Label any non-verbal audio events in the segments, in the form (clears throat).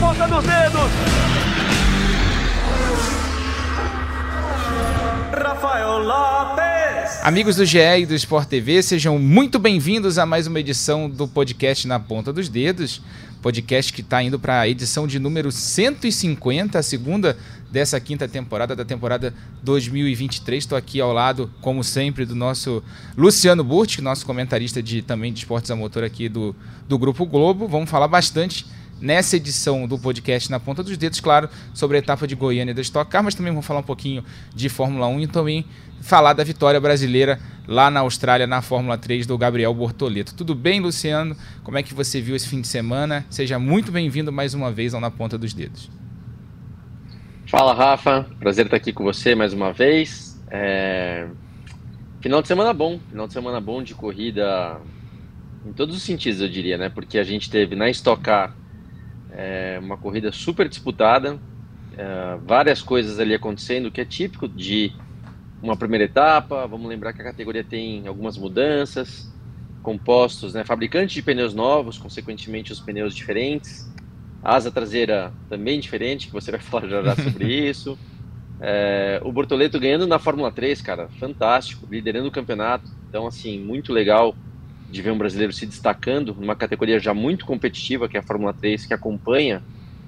ponta dos dedos. Rafael Lopes. Amigos do GE e do Sport TV, sejam muito bem-vindos a mais uma edição do podcast Na Ponta dos Dedos. Podcast que está indo para a edição de número 150, a segunda dessa quinta temporada, da temporada 2023. Estou aqui ao lado, como sempre, do nosso Luciano Burti, nosso comentarista de, também de esportes a motor aqui do, do Grupo Globo. Vamos falar bastante nessa edição do podcast Na Ponta dos Dedos, claro, sobre a etapa de Goiânia da Stock Car, mas também vamos falar um pouquinho de Fórmula 1 e também falar da vitória brasileira lá na Austrália na Fórmula 3 do Gabriel Bortoleto. Tudo bem, Luciano? Como é que você viu esse fim de semana? Seja muito bem-vindo mais uma vez ao Na Ponta dos Dedos. Fala, Rafa. Prazer estar aqui com você mais uma vez. É... Final de semana bom. Final de semana bom de corrida em todos os sentidos, eu diria, né? Porque a gente teve na Stock Car é, uma corrida super disputada, é, várias coisas ali acontecendo, que é típico de uma primeira etapa. Vamos lembrar que a categoria tem algumas mudanças, compostos, né, fabricantes de pneus novos, consequentemente os pneus diferentes, asa traseira também diferente, que você vai (laughs) falar já, já sobre (laughs) isso. É, o Bortoleto ganhando na Fórmula 3, cara, fantástico, liderando o campeonato. Então, assim, muito legal de ver um brasileiro se destacando numa categoria já muito competitiva, que é a Fórmula 3, que acompanha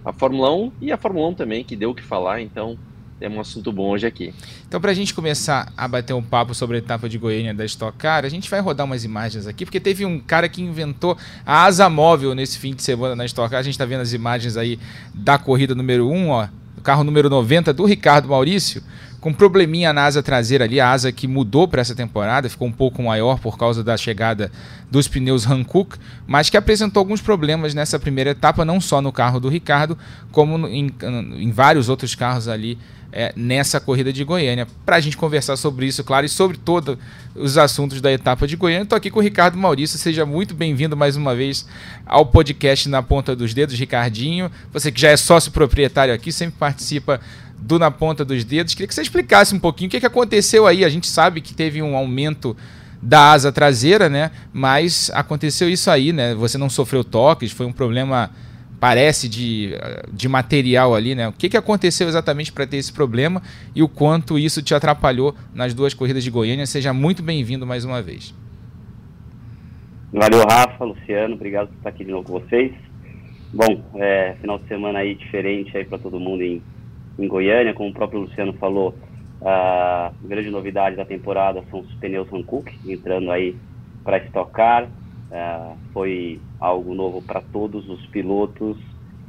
a Fórmula 1 e a Fórmula 1 também, que deu o que falar, então é um assunto bom hoje aqui. Então, para a gente começar a bater um papo sobre a etapa de Goiânia da Stock Car, a gente vai rodar umas imagens aqui, porque teve um cara que inventou a asa móvel nesse fim de semana na Stock Car. A gente está vendo as imagens aí da corrida número 1, ó, do carro número 90 do Ricardo Maurício com probleminha na asa traseira ali, a asa que mudou para essa temporada, ficou um pouco maior por causa da chegada dos pneus Hankook, mas que apresentou alguns problemas nessa primeira etapa, não só no carro do Ricardo, como em, em vários outros carros ali é, nessa corrida de Goiânia. Para a gente conversar sobre isso, claro, e sobre todos os assuntos da etapa de Goiânia, estou aqui com o Ricardo Maurício. Seja muito bem-vindo mais uma vez ao podcast Na Ponta dos Dedos, Ricardinho. Você que já é sócio proprietário aqui, sempre participa do Na Ponta dos Dedos. Queria que você explicasse um pouquinho o que, que aconteceu aí. A gente sabe que teve um aumento da asa traseira, né? Mas aconteceu isso aí, né? Você não sofreu toques, foi um problema, parece, de, de material ali, né? O que, que aconteceu exatamente para ter esse problema e o quanto isso te atrapalhou nas duas corridas de Goiânia? Seja muito bem-vindo mais uma vez. Valeu, Rafa, Luciano, obrigado por estar aqui de novo com vocês. Bom, é, final de semana aí diferente aí para todo mundo em em Goiânia, como o próprio Luciano falou, a grande novidade da temporada são os pneus Hankook, entrando aí para estocar. Uh, foi algo novo para todos os pilotos,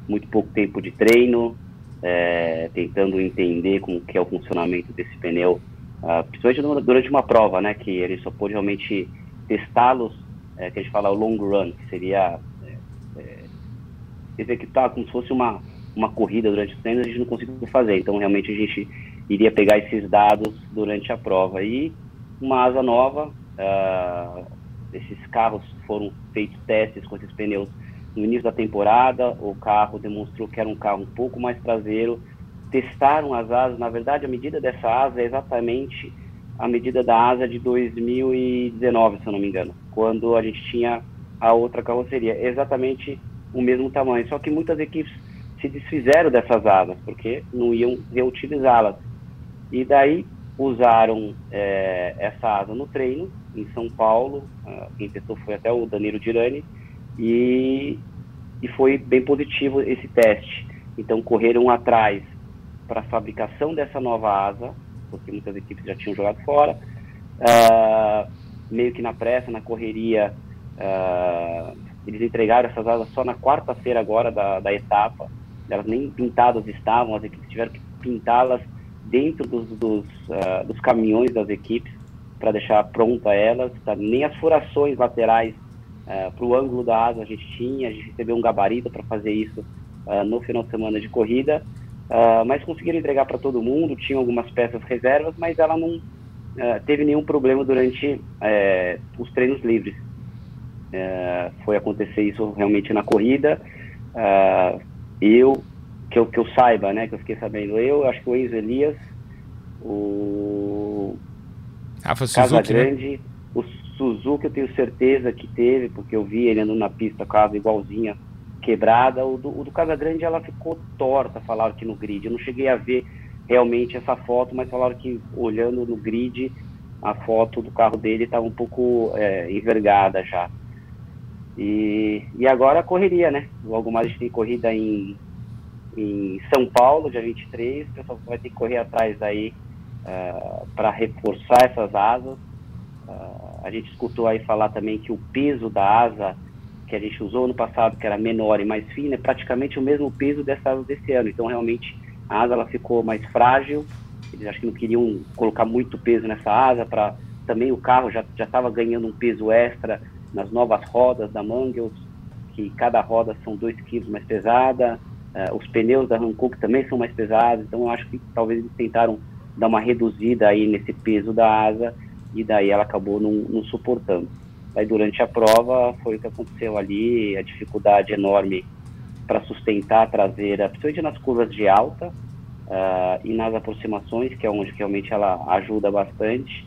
muito pouco tempo de treino, é, tentando entender como que é o funcionamento desse pneu, uh, principalmente durante uma prova, né, que ele só pôde realmente testá-los, que a gente fala o long run, que seria é, é, executar como se fosse uma uma corrida durante os treinos, a gente não conseguiu fazer. Então, realmente, a gente iria pegar esses dados durante a prova. E uma asa nova, uh, esses carros foram feitos testes com esses pneus no início da temporada. O carro demonstrou que era um carro um pouco mais traseiro. Testaram as asas. Na verdade, a medida dessa asa é exatamente a medida da asa de 2019, se eu não me engano, quando a gente tinha a outra carroceria. Exatamente o mesmo tamanho. Só que muitas equipes se desfizeram dessas asas, porque não iam reutilizá-las. E daí usaram é, essa asa no treino, em São Paulo, quem testou foi até o Danilo Dirani, e, e foi bem positivo esse teste. Então correram atrás para a fabricação dessa nova asa, porque muitas equipes já tinham jogado fora, uh, meio que na pressa, na correria, uh, eles entregaram essas asas só na quarta-feira agora da, da etapa, elas nem pintadas estavam, as equipes tiveram que pintá-las dentro dos, dos, uh, dos, caminhões das equipes para deixar pronta elas, tá? nem as furações laterais uh, ah, para o ângulo da asa a gente tinha, a gente recebeu um gabarito para fazer isso uh, no final de semana de corrida, mas conseguiram entregar para todo mundo, tinham algumas peças reservas, mas ela não teve nenhum problema durante eh, os treinos livres. Eh, foi acontecer isso realmente na corrida, eu, que eu, que eu saiba, né, que eu fiquei sabendo, eu, acho que o Enzo Elias, o Rafa Casa Suzuki, né? Grande, né? o Suzuki eu tenho certeza que teve, porque eu vi ele andando na pista, casa igualzinha quebrada. O do, o do Casa Grande ela ficou torta, falaram que no grid. Eu não cheguei a ver realmente essa foto, mas falaram que olhando no grid a foto do carro dele estava um pouco é, envergada já. E, e agora a correria, né? Logo mais a gente tem corrida em, em São Paulo, dia 23. O pessoal vai ter que correr atrás aí uh, é, para reforçar essas asas. Uh, a gente escutou aí falar também que o peso da asa que a gente usou no passado, que era menor e mais fina, é praticamente o mesmo peso dessa asa desse ano. Então, realmente, a asa ela ficou mais frágil. Eles acho que não queriam colocar muito peso nessa asa para também o carro já estava ganhando um peso extra nas novas rodas da Mangels, que cada roda são 2 kg mais pesada. Uh, os pneus da Hankook também são mais pesados. Então eu acho que talvez eles tentaram dar uma reduzida aí nesse peso da asa e daí ela acabou não, suportando. Aí durante a prova foi o que aconteceu ali, a dificuldade enorme para sustentar a traseira, principalmente nas curvas de alta uh, e nas aproximações, que é onde realmente ela ajuda bastante.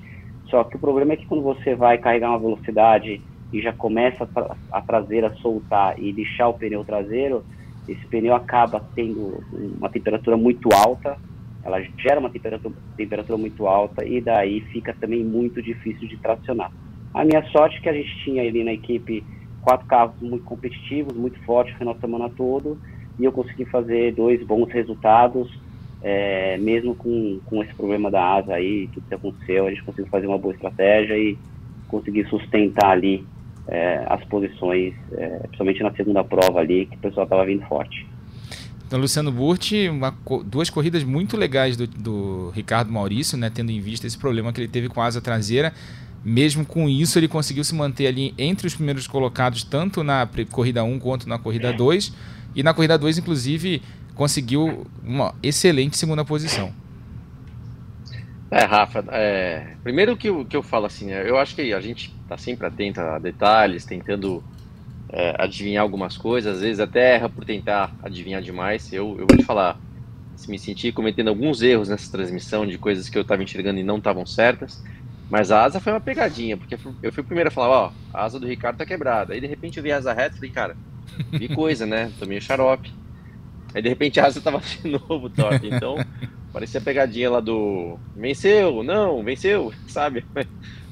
Só que o problema é que quando você vai carregar uma velocidade e já começa a, a traseira soltar e lixar o pneu traseiro, esse pneu acaba tendo uma temperatura muito alta, ela gera uma temperatura, temperatura muito alta e daí fica também muito difícil de tracionar. A minha sorte é que a gente tinha ali na equipe quatro carros muito competitivos, muito fortes o final de semana todo, e eu consegui fazer dois bons resultados, é, mesmo com, com esse problema da asa aí, tudo que aconteceu, a gente conseguiu fazer uma boa estratégia e conseguir sustentar ali é, as posições, é, principalmente na segunda prova ali, que o pessoal estava vindo forte. Então, Luciano Burti, duas corridas muito legais do, do Ricardo Maurício, né, tendo em vista esse problema que ele teve com a asa traseira mesmo com isso, ele conseguiu se manter ali entre os primeiros colocados, tanto na corrida 1 quanto na corrida 2. E na corrida 2, inclusive, conseguiu uma excelente segunda posição. É, Rafa, é, primeiro que eu, que eu falo assim, né, eu acho que a gente está sempre atento a detalhes, tentando é, adivinhar algumas coisas, às vezes até erra por tentar adivinhar demais. Eu, eu vou te falar, se me senti cometendo alguns erros nessa transmissão de coisas que eu estava enxergando e não estavam certas. Mas a asa foi uma pegadinha, porque eu fui o primeiro a falar, ó, a asa do Ricardo tá quebrada. Aí de repente eu vi a asa reta e falei, cara, vi coisa, né? Tomei xarope. Aí de repente a asa tava (laughs) de novo top. Então, parecia a pegadinha lá do venceu, não, venceu, (laughs) sabe?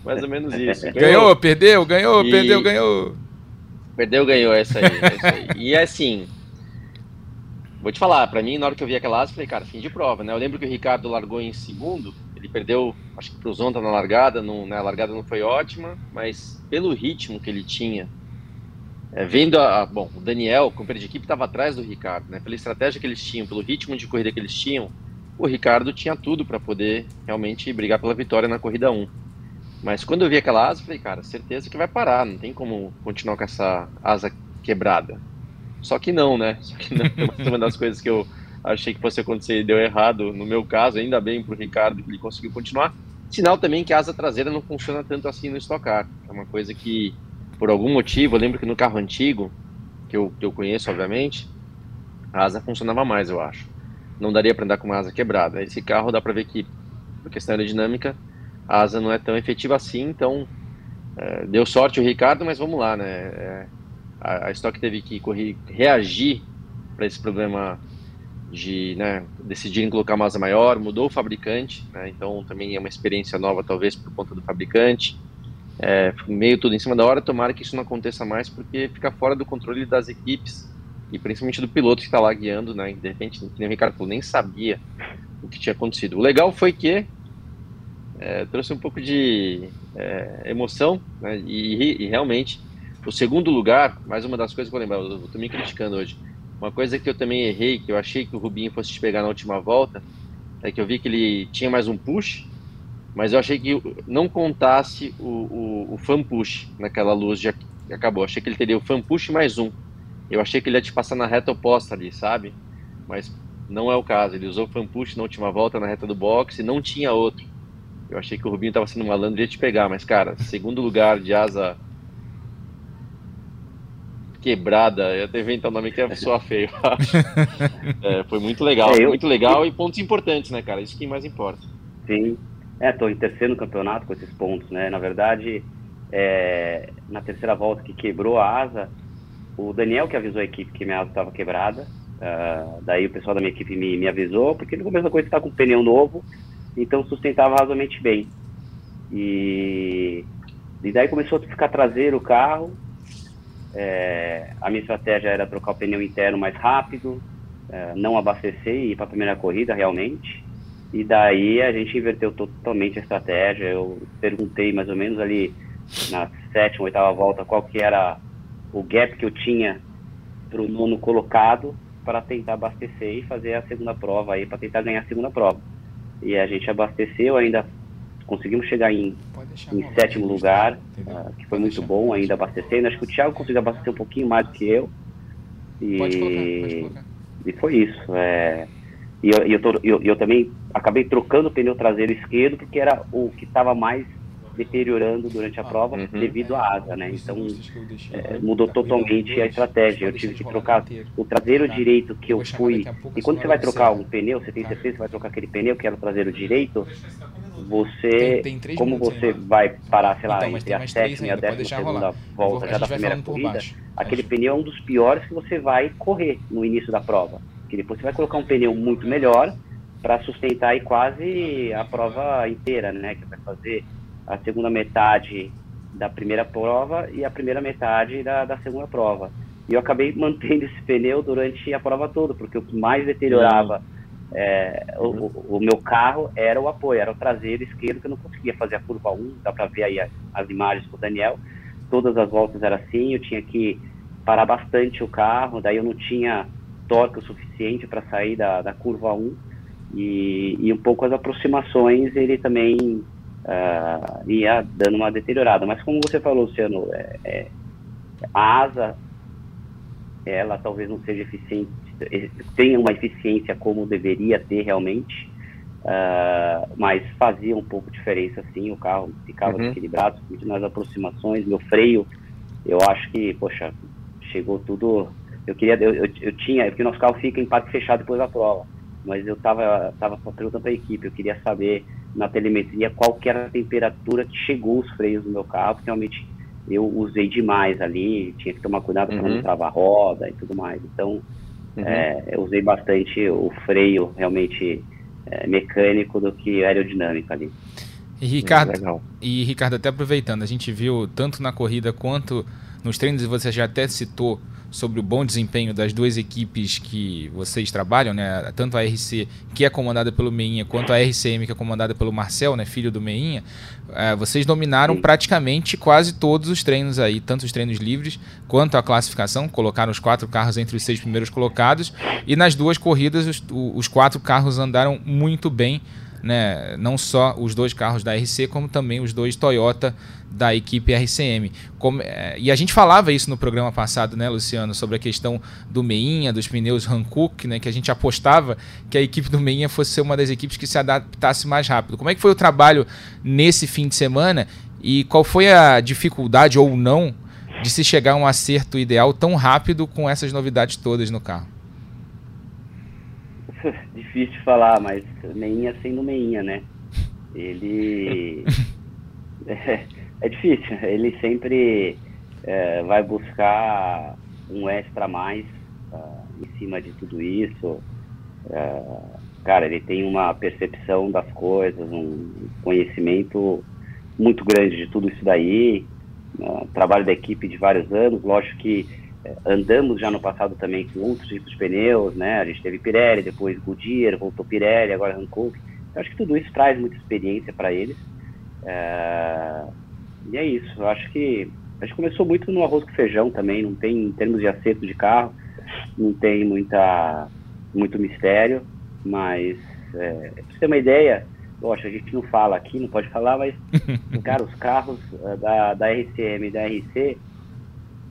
Mais ou menos isso. (laughs) Ganhou, ganhou perdeu, ganhou, e... perdeu, ganhou. Perdeu, ganhou, essa aí, essa aí. E assim, vou te falar, pra mim, na hora que eu vi aquela asa, eu falei, cara, fim de prova, né? Eu lembro que o Ricardo largou em segundo, ele perdeu, acho que para o Zonta na largada, não, né, a largada não foi ótima, mas pelo ritmo que ele tinha, é, vendo a, bom, o Daniel, o companheiro de equipe, estava atrás do Ricardo, né, pela estratégia que eles tinham, pelo ritmo de corrida que eles tinham, o Ricardo tinha tudo para poder realmente brigar pela vitória na corrida 1. Mas quando eu vi aquela asa, eu falei, cara, certeza que vai parar, não tem como continuar com essa asa quebrada. Só que não, né? Só que não, (laughs) uma das coisas que eu achei que fosse acontecer e deu errado. No meu caso, ainda bem para o Ricardo que ele conseguiu continuar. Sinal também que a asa traseira não funciona tanto assim no Stock Car. É uma coisa que, por algum motivo, eu lembro que no carro antigo, que eu, que eu conheço, obviamente, a asa funcionava mais, eu acho. Não daria para andar com uma asa quebrada. Esse carro dá para ver que, por questão aerodinâmica, a asa não é tão efetiva assim, então é, deu sorte o Ricardo, mas vamos lá, né? É, a, a Stock teve que correr, reagir para esse problema de né, decidirem colocar uma asa maior, mudou o fabricante, né, então também é uma experiência nova, talvez por conta do fabricante. É, meio tudo em cima da hora, tomara que isso não aconteça mais, porque fica fora do controle das equipes e principalmente do piloto que está lá guiando, né, de repente, nem o Ricardo falou, nem sabia o que tinha acontecido. O legal foi que é, trouxe um pouco de é, emoção né, e, e, realmente o segundo lugar, mais uma das coisas que eu lembro, eu estou me criticando hoje, uma coisa que eu também errei, que eu achei que o Rubinho fosse te pegar na última volta, é que eu vi que ele tinha mais um push, mas eu achei que não contasse o, o, o fan push naquela luz já acabou. Achei que ele teria o fan push mais um. Eu achei que ele ia te passar na reta oposta ali, sabe? Mas não é o caso. Ele usou o fan push na última volta na reta do box e não tinha outro. Eu achei que o Rubinho estava sendo malandro e ia te pegar, mas cara, segundo lugar de asa quebrada, eu até inventar um nome que é soa feio, (laughs) é, foi muito legal, é, eu, muito legal e pontos importantes, né, cara? Isso que mais importa. Sim, é, tô em terceiro no campeonato com esses pontos, né? Na verdade, é, na terceira volta que quebrou a asa, o Daniel que avisou a equipe que minha asa estava quebrada. Uh, daí o pessoal da minha equipe me, me avisou, porque no começo da coisa está com pneu novo, então sustentava razoavelmente bem. E, e daí começou a ficar traseiro o carro. É, a minha estratégia era trocar o pneu interno mais rápido, é, não abastecer e ir para a primeira corrida realmente. E daí a gente inverteu totalmente a estratégia. Eu perguntei mais ou menos ali na sétima, oitava volta qual que era o gap que eu tinha para o nono colocado para tentar abastecer e fazer a segunda prova aí, para tentar ganhar a segunda prova. E a gente abasteceu, ainda conseguimos chegar em, em sétimo lugar, uh, que foi muito bom ainda abastecendo. Acho que o Thiago conseguiu abastecer um pouquinho mais do que eu. E, pode colocar, pode colocar. e foi isso. É, e eu, eu, tô, eu, eu também acabei trocando o pneu traseiro esquerdo, porque era o que estava mais deteriorando durante a ah, prova uhum. devido à asa, né? Então é, mudou totalmente a estratégia. Eu tive que trocar o traseiro tá. direito que eu fui. E quando você vai trocar um pneu, você tem tá. certeza que vai trocar aquele pneu que era o traseiro direito, você, como você vai parar, sei lá, então, entre a sétima e a décima segunda volta já da primeira corrida, aquele pneu é um dos piores que você vai correr no início da prova. Que depois você vai colocar um pneu muito melhor para sustentar aí quase a prova inteira, né? Que vai fazer a segunda metade da primeira prova e a primeira metade da, da segunda prova. E eu acabei (laughs) mantendo esse pneu durante a prova toda, porque o que mais deteriorava é, o, o, meu carro era o apoio, era o traseiro esquerdo, que eu não conseguia fazer a curva 1, dá para ver aí as imagens com o Daniel. Todas as voltas era assim, eu tinha que parar bastante o carro, daí eu não tinha torque o suficiente para sair da, da curva 1. E, e um pouco as aproximações ele também uh, ia dando uma deteriorada. Mas como você falou, Luciano, é, é, a asa, ela talvez não seja eficiente, tenha uma eficiência como deveria ter realmente, uh, mas fazia um pouco de diferença sim, o carro ficava uhum. equilibrado, nas aproximações, meu freio, eu acho que, poxa, chegou tudo, eu queria, eu, eu, eu tinha, porque o nosso carro fica em parque fechado depois da prova, mas eu estava tava perguntando para a equipe, eu queria saber na telemetria qual que era a temperatura que chegou os freios do meu carro, porque realmente eu usei demais ali, tinha que tomar cuidado para não uhum. travar a roda e tudo mais. Então, uhum. é, eu usei bastante o freio realmente é, mecânico do que aerodinâmico ali. E Ricardo, e Ricardo, até aproveitando, a gente viu tanto na corrida quanto nos treinos, e você já até citou sobre o bom desempenho das duas equipes que vocês trabalham, né? Tanto a RC, que é comandada pelo Meinha, quanto a RCM, que é comandada pelo Marcel, né? Filho do Meinha. É, vocês dominaram praticamente quase todos os treinos aí, tanto os treinos livres quanto a classificação. Colocaram os quatro carros entre os seis primeiros colocados. E nas duas corridas, os, os quatro carros andaram muito bem né, não só os dois carros da RC, como também os dois Toyota da equipe RCM. Como, é, e a gente falava isso no programa passado, né, Luciano, sobre a questão do Meinha, dos pneus Hankook, né, que a gente apostava que a equipe do Meinha fosse ser uma das equipes que se adaptasse mais rápido. Como é que foi o trabalho nesse fim de semana e qual foi a dificuldade ou não de se chegar a um acerto ideal tão rápido com essas novidades todas no carro? (laughs) difícil de falar, mas meinha sendo meinha, né? Ele. (laughs) é, é, difícil, ele sempre é, vai buscar um extra a mais uh, em cima de tudo isso. Uh, cara, ele tem uma percepção das coisas, um conhecimento muito grande de tudo isso daí. Uh, trabalho da equipe de vários anos, lógico que andamos já no passado também com outros tipos de pneus, né? A gente teve Pirelli, depois Goodyear, voltou Pirelli, agora Hankook. Eu acho que tudo isso traz muita experiência para eles. É... E é isso. Eu acho que a gente começou muito no arroz com feijão também. Não tem, em termos de acerto de carro, não tem muita, muito mistério. Mas, é, pra você ter uma ideia, lógico, a gente não fala aqui, não pode falar, mas, (laughs) cara, os carros uh, da, da RCM e da RC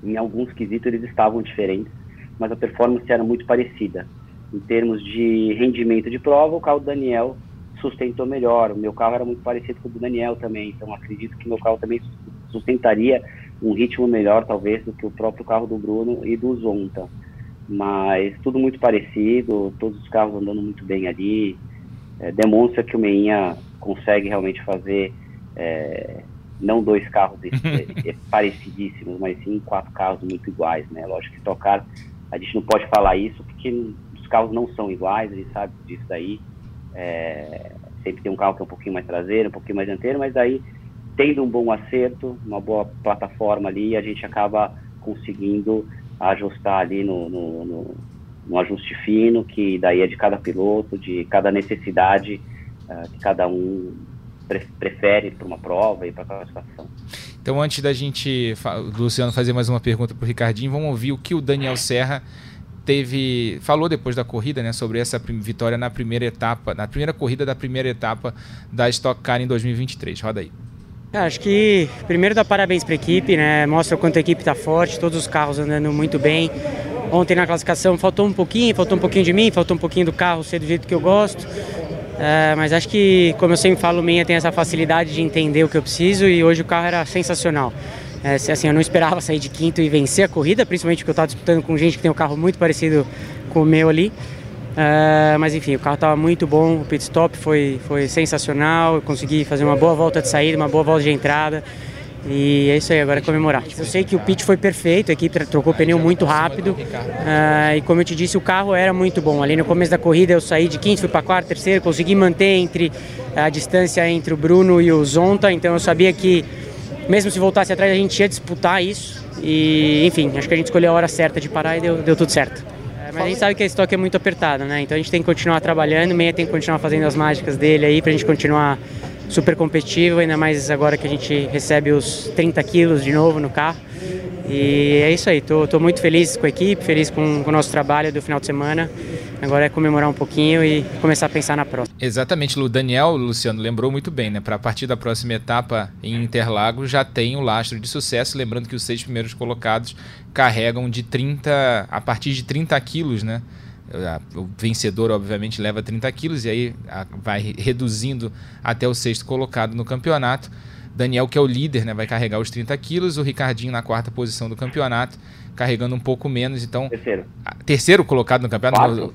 em alguns quesitos eles estavam diferentes, mas a performance era muito parecida. Em termos de rendimento de prova, o carro do Daniel sustentou melhor. O meu carro era muito parecido com o do Daniel também, então acredito que meu carro também sustentaria um ritmo melhor, talvez, do que o próprio carro do Bruno e do Zonta. Mas tudo muito parecido, todos os carros andando muito bem ali. É, demonstra que o Meinha consegue realmente fazer é, não dois carros (laughs) é, é, parecidíssimos, mas sim quatro carros muito iguais, né? Lógico que tocar, a gente não pode falar isso porque os carros não são iguais, a gente sabe disso daí. É, sempre tem um carro que é um pouquinho mais traseiro, um pouquinho mais dianteiro, mas aí tendo um bom acerto, uma boa plataforma ali, a gente acaba conseguindo ajustar ali no, no, no, no ajuste fino, que daí é de cada piloto, de cada necessidade uh, que cada um pre prefere para uma prova e para a classificação. Então, antes da gente, Luciano, fazer mais uma pergunta para o Ricardinho, vamos ouvir o que o Daniel Serra teve falou depois da corrida, né, sobre essa vitória na primeira etapa, na primeira corrida da primeira etapa da Stock Car em 2023. Roda aí. É, acho que primeiro dá parabéns para a equipe, né? Mostra o quanto a equipe está forte, todos os carros andando muito bem. Ontem na classificação faltou um pouquinho, faltou um pouquinho de mim, faltou um pouquinho do carro ser do jeito que eu gosto. É, mas acho que, como eu sempre falo, o Minha tem essa facilidade de entender o que eu preciso e hoje o carro era sensacional. É, assim, eu não esperava sair de quinto e vencer a corrida, principalmente porque eu estava disputando com gente que tem um carro muito parecido com o meu ali. Uh, mas enfim, o carro estava muito bom, o pit stop foi, foi sensacional, eu consegui fazer uma boa volta de saída, uma boa volta de entrada. E é isso aí, agora é comemorar. Eu sei que o pit foi perfeito, a equipe trocou o pneu muito rápido. Uh, e como eu te disse, o carro era muito bom. Ali no começo da corrida eu saí de quinto, fui para quarto, terceiro, consegui manter entre a distância entre o Bruno e o Zonta, então eu sabia que mesmo se voltasse atrás a gente ia disputar isso. E enfim, acho que a gente escolheu a hora certa de parar e deu, deu tudo certo. Mas a gente sabe que a estoque é muito apertada, né? Então a gente tem que continuar trabalhando, o Meia tem que continuar fazendo as mágicas dele aí pra gente continuar super competitivo, ainda mais agora que a gente recebe os 30 quilos de novo no carro. E é isso aí, tô, tô muito feliz com a equipe, feliz com, com, o nosso trabalho do final de semana. Agora é comemorar um pouquinho e começar a pensar na próxima. Exatamente, o Daniel, Luciano, lembrou muito bem, né? Para a partir da próxima etapa em Interlagos já tem o lastro de sucesso, lembrando que os seis primeiros colocados carregam de 30, a partir de 30 quilos, né? O vencedor, obviamente, leva 30 quilos e aí vai reduzindo até o sexto colocado no campeonato. Daniel, que é o líder, né, vai carregar os 30 quilos. O Ricardinho na quarta posição do campeonato, carregando um pouco menos. Então, terceiro, terceiro colocado no campeonato.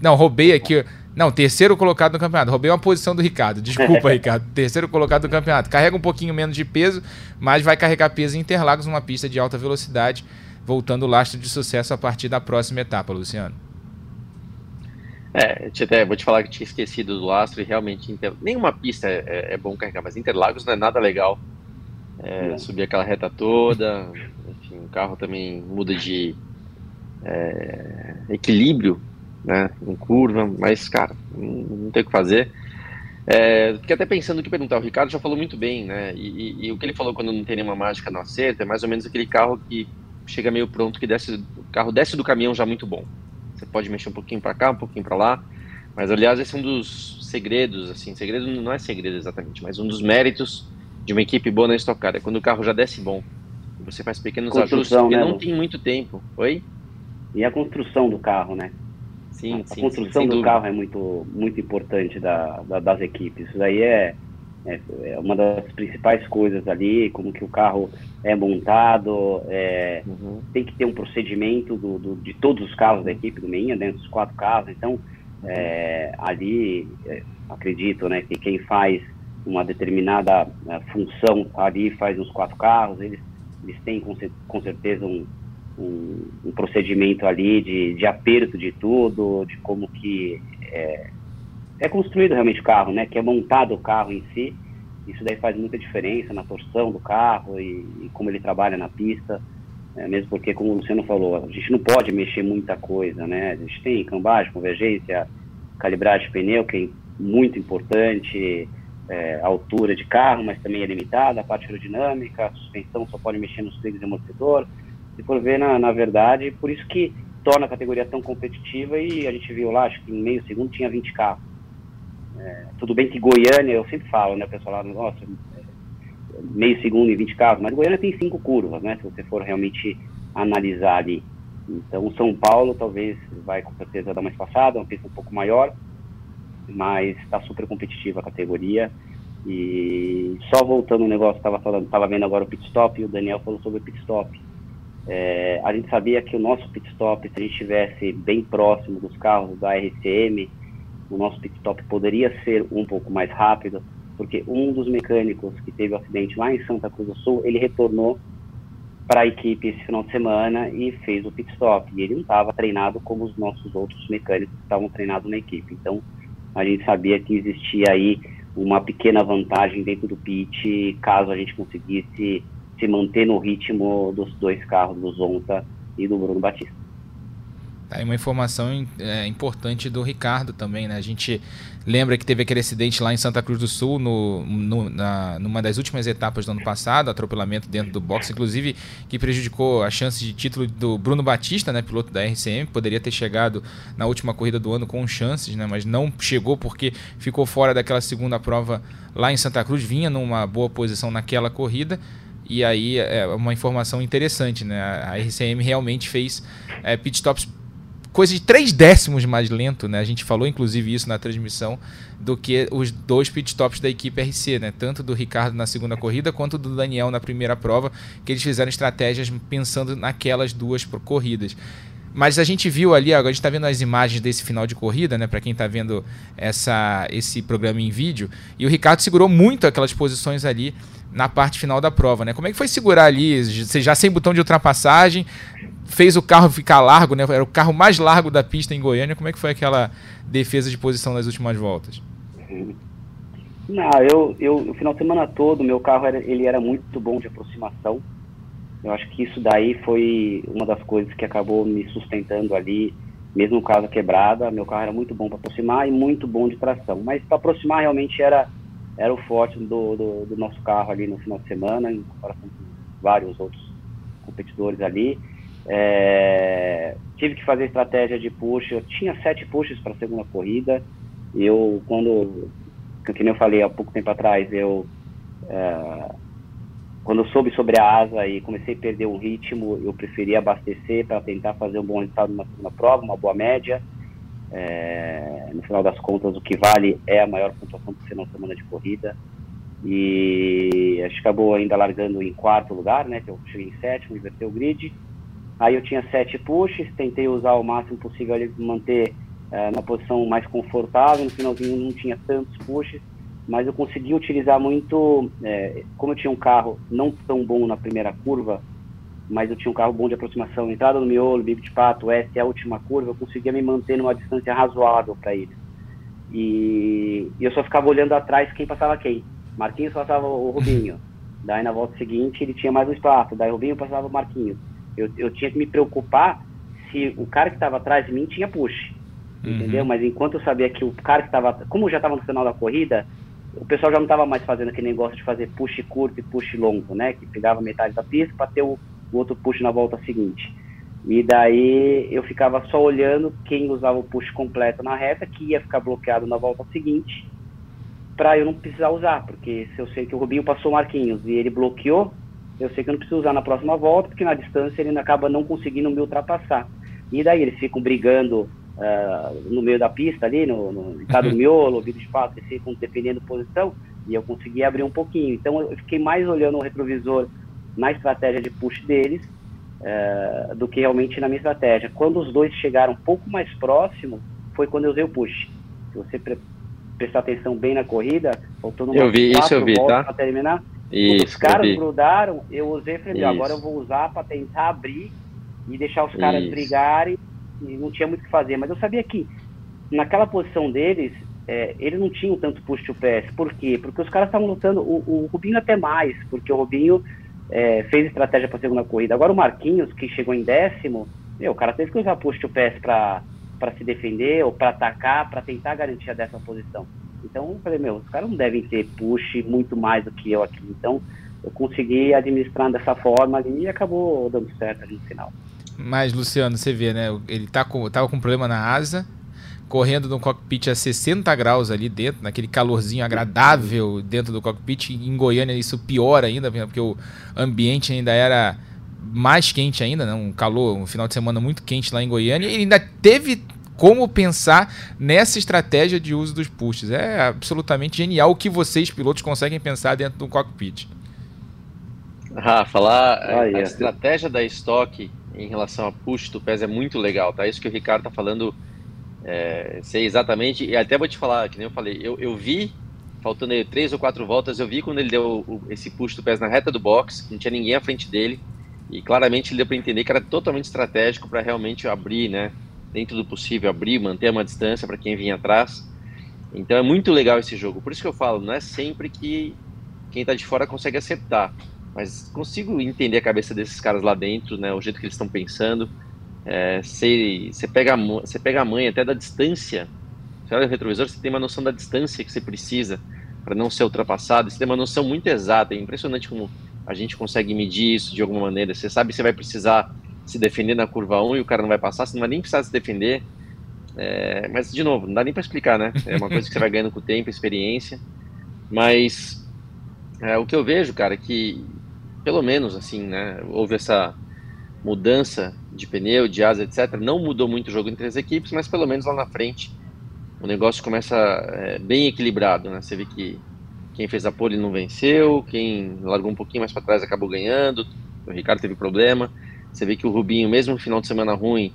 Não, roubei aqui. Não, terceiro colocado no campeonato. Roubei uma posição do Ricardo. Desculpa, (laughs) Ricardo. Terceiro colocado no campeonato. Carrega um pouquinho menos de peso, mas vai carregar peso em Interlagos, uma pista de alta velocidade, voltando o lastro de sucesso a partir da próxima etapa, Luciano. É, até vou te falar que tinha esquecido do lastro e realmente inter... nenhuma pista é, é, é, bom carregar, mas Interlagos não é nada legal. É, subir aquela reta toda, enfim, o carro também muda de é, equilíbrio né, em curva, mas cara, não, não tem o que fazer. É, fiquei até pensando o que perguntar, o Ricardo já falou muito bem, né? E, e, e, o que ele falou quando não tem nenhuma mágica no acerto é mais ou menos aquele carro que chega meio pronto, que desce, o carro desce do caminhão já muito bom. Você pode mexer um pouquinho para cá, um pouquinho para lá. Mas, aliás, esse é um dos segredos, assim, segredo não é segredo exatamente, mas um dos méritos de uma equipe boa na Stock Car é quando o carro já desce bom. Você faz pequenos ajustes, porque né, não tem muito tempo. Oi? E a construção do carro, né? Sim, a, sim. A construção sim, do dúvida. carro é muito, muito importante da, da, das equipes. Isso daí é, é, é, uma das principais coisas ali, como que o carro é montado, é, uhum. tem que ter um procedimento do, do, de todos os carros da equipe do Meinha, dentro dos quatro carros, então é, ali é, acredito né, que quem faz uma determinada é, função ali faz nos quatro carros, eles, eles têm com, com certeza um, um, um, procedimento ali de, de aperto de tudo, de como que é, é construído realmente o carro, né? Que é montado o carro em si. Isso daí faz muita diferença na torção do carro e, e como ele trabalha na pista. É, mesmo porque, como o Luciano falou, a gente não pode mexer muita coisa, né? A gente tem cambagem, convergência, calibragem de pneu, que é muito importante, é, altura de carro, mas também é limitada, a parte aerodinâmica, a suspensão só pode mexer nos freio de amortecedor. Se for ver, na, na verdade, por isso que torna a categoria tão competitiva e a gente viu lá, acho que em meio segundo tinha 20 carros. É, tudo bem que Goiânia, eu sempre falo, né, o pessoal lá, nossa, meio segundo e 20 carros, mas Goiânia tem cinco curvas, né, se você for realmente analisar ali. Então, São Paulo talvez vai com certeza dar mais passada, uma pista um pouco maior, mas está super competitiva a categoria. E só voltando o negócio, estava falando, estava vendo agora o pit stop e o Daniel falou sobre o pit stop. É, a gente sabia que o nosso pit stop, se a gente estivesse bem próximo dos carros da RCM, o nosso pit stop poderia ser um pouco mais rápido, porque um dos mecânicos que teve o acidente lá em Santa Cruz do Sul, ele retornou para a equipe esse final de semana e fez o pit stop. E ele não estava treinado como os nossos outros mecânicos que estavam treinados na equipe. Então, a gente sabia que existia aí uma pequena vantagem dentro do pit caso a gente conseguisse se manter no ritmo dos dois carros, do Zonta e do Bruno Batista. Tá uma informação é, importante do Ricardo também, né? A gente lembra que teve aquele acidente lá em Santa Cruz do Sul, no, no, na, numa das últimas etapas do ano passado, atropelamento dentro do box, inclusive que prejudicou a chance de título do Bruno Batista, né? Piloto da RCM, poderia ter chegado na última corrida do ano com chances, né? Mas não chegou porque ficou fora daquela segunda prova lá em Santa Cruz, vinha numa boa posição naquela corrida. E aí é uma informação interessante, né? A RCM realmente fez é, pitstops coisa de três décimos mais lento, né? A gente falou inclusive isso na transmissão do que os dois pitstops da equipe RC, né? Tanto do Ricardo na segunda corrida quanto do Daniel na primeira prova, que eles fizeram estratégias pensando naquelas duas corridas. Mas a gente viu ali, agora a gente está vendo as imagens desse final de corrida, né? Para quem está vendo essa, esse programa em vídeo, e o Ricardo segurou muito aquelas posições ali na parte final da prova, né? Como é que foi segurar ali? Já sem botão de ultrapassagem, fez o carro ficar largo, né? Era o carro mais largo da pista em Goiânia. Como é que foi aquela defesa de posição nas últimas voltas? Não, eu, eu o final de semana todo meu carro era, ele era muito bom de aproximação. Eu acho que isso daí foi uma das coisas que acabou me sustentando ali, mesmo a casa quebrada. Meu carro era muito bom para aproximar e muito bom de tração. Mas para aproximar realmente era era o forte do, do, do nosso carro ali no final de semana, em comparação com vários outros competidores ali. É, tive que fazer estratégia de push. Eu tinha sete pushes para a segunda corrida. Eu, quando, que eu falei há pouco tempo atrás, eu é, quando soube sobre a asa e comecei a perder o ritmo, eu preferi abastecer para tentar fazer um bom resultado na segunda prova, uma boa média. É, no final das contas, o que vale é a maior pontuação por ser uma semana de corrida. E acho que acabou ainda largando em quarto lugar, né? Eu cheguei em sétimo, inverteu o grid. Aí eu tinha sete pushes, tentei usar o máximo possível ali, manter uh, na posição mais confortável. No finalzinho não tinha tantos pushes, mas eu consegui utilizar muito. É, como eu tinha um carro não tão bom na primeira curva, mas eu tinha um carro bom de aproximação, entrada no miolo, bico de pato, essa é a última curva, eu conseguia me manter numa distância razoável para eles. E, e, eu só ficava olhando atrás quem passava quem. Marquinhos passava o Rubinho. (laughs) Daí na volta seguinte ele tinha mais um espaço, daí o Rubinho passava o Marquinhos eu, eu tinha que me preocupar se o cara que estava atrás de mim tinha push. Uhum. Entendeu? Mas enquanto eu sabia que o cara que estava. Como já estava no final da corrida, o pessoal já não estava mais fazendo aquele negócio de fazer push curto e push longo, né? Que pegava metade da pista para ter o, o, outro push na volta seguinte. E daí eu ficava só olhando quem usava o push completo na reta, que ia ficar bloqueado na volta seguinte, para eu não precisar usar, porque se eu sei que o Rubinho passou o Marquinhos e ele bloqueou, eu sei que eu não preciso usar na próxima volta, porque na distância ele acaba não conseguindo me ultrapassar. E daí eles ficam brigando uh, no meio da pista ali, no, no em cada uhum. (laughs) miolo, vídeo de fato, eles ficam dependendo da posição, e eu consegui abrir um pouquinho. Então eu fiquei mais olhando o retrovisor na estratégia de push deles uh, do que realmente na minha estratégia. Quando os dois chegaram um pouco mais próximos, foi quando eu usei o push. Se você pre prestar atenção bem na corrida, faltando eu vi, isso eu vi, tá? para terminar, isso, os caras grudaram, eu usei e falei, agora eu vou usar para tentar abrir e deixar os caras Isso. brigarem e não tinha muito o que fazer. Mas eu sabia que naquela posição deles, é, eles não tinham tanto push to pass. Por quê? Porque os caras estavam lutando, o, o, Rubinho até mais, porque o Rubinho é, fez estratégia para a segunda corrida. Agora o Marquinhos, que chegou em décimo, meu, o cara teve que usar push to pass para se defender ou para atacar, para tentar garantir a décima posição. Então eu falei, meu, os caras não devem ter push muito mais do que eu aqui. Então eu consegui administrar dessa forma ali e acabou dando certo ali no final. Mas, Luciano, você vê, né? Ele tá com, tava com problema na asa, correndo no cockpit a 60 graus ali dentro, naquele calorzinho agradável dentro do cockpit. Em Goiânia isso pior ainda, porque o ambiente ainda era mais quente ainda, né? um calor, um final de semana muito quente lá em Goiânia. E ainda teve como pensar nessa estratégia de uso dos pushes. É absolutamente genial o que vocês, pilotos, conseguem pensar dentro do cockpit. Ah, falar ah, a estratégia da Stock em relação a push do PES é muito legal, tá? Isso que o Ricardo tá falando, é, sei exatamente, e até vou te falar, que nem eu falei, eu, eu vi faltando aí três ou quatro voltas, eu vi quando ele deu o, esse push do pés na reta do box, não tinha ninguém à frente dele, e claramente ele deu para entender que era totalmente estratégico para realmente abrir, né, dentro do possível, abrir, manter uma distância para quem vinha atrás. Então é muito legal esse jogo. Por isso que eu falo, não é sempre que quem está de fora consegue acertar, mas consigo entender a cabeça desses caras lá dentro, né, o jeito que eles estão pensando. É, você, pega você pega a mãe até da distância você olha o retrovisor, você tem uma noção da distância que você precisa para não ser ultrapassado. Você tem uma noção muito exata. É impressionante como a gente consegue medir isso de alguma maneira. Você sabe que você vai precisar se defender na curva 1 e o cara não vai passar, você não vai nem precisar se defender. É, mas, de novo, não dá nem para explicar, né? É uma coisa que você vai ganhando com o tempo, experiência. Mas é, o que eu vejo, cara, é que pelo menos assim, né? Houve essa mudança de pneu, de asa, etc. Não mudou muito o jogo entre as equipes, mas pelo menos lá na frente o negócio começa é, bem equilibrado, né? Você vê que quem fez a pole não venceu, quem largou um pouquinho mais para trás acabou ganhando, o Ricardo teve problema. Você vê que o Rubinho, mesmo no final de semana ruim,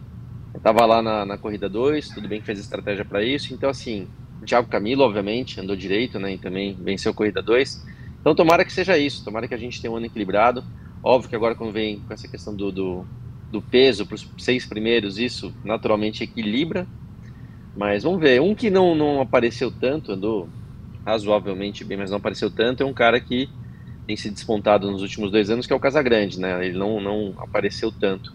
estava lá na, na corrida 2, tudo bem que fez estratégia para isso. Então, assim, o Thiago Camilo, obviamente, andou direito, né? E também venceu a corrida 2. Então, tomara que seja isso, tomara que a gente tenha um ano equilibrado. Óbvio que agora, quando vem com essa questão do, do, do peso para os seis primeiros, isso naturalmente equilibra mas vamos ver. Um que não, não apareceu tanto, andou razoavelmente bem, mas não apareceu tanto, é um cara que tem se despontado nos últimos dois anos, que é o Casagrande, né? Ele não, não apareceu tanto.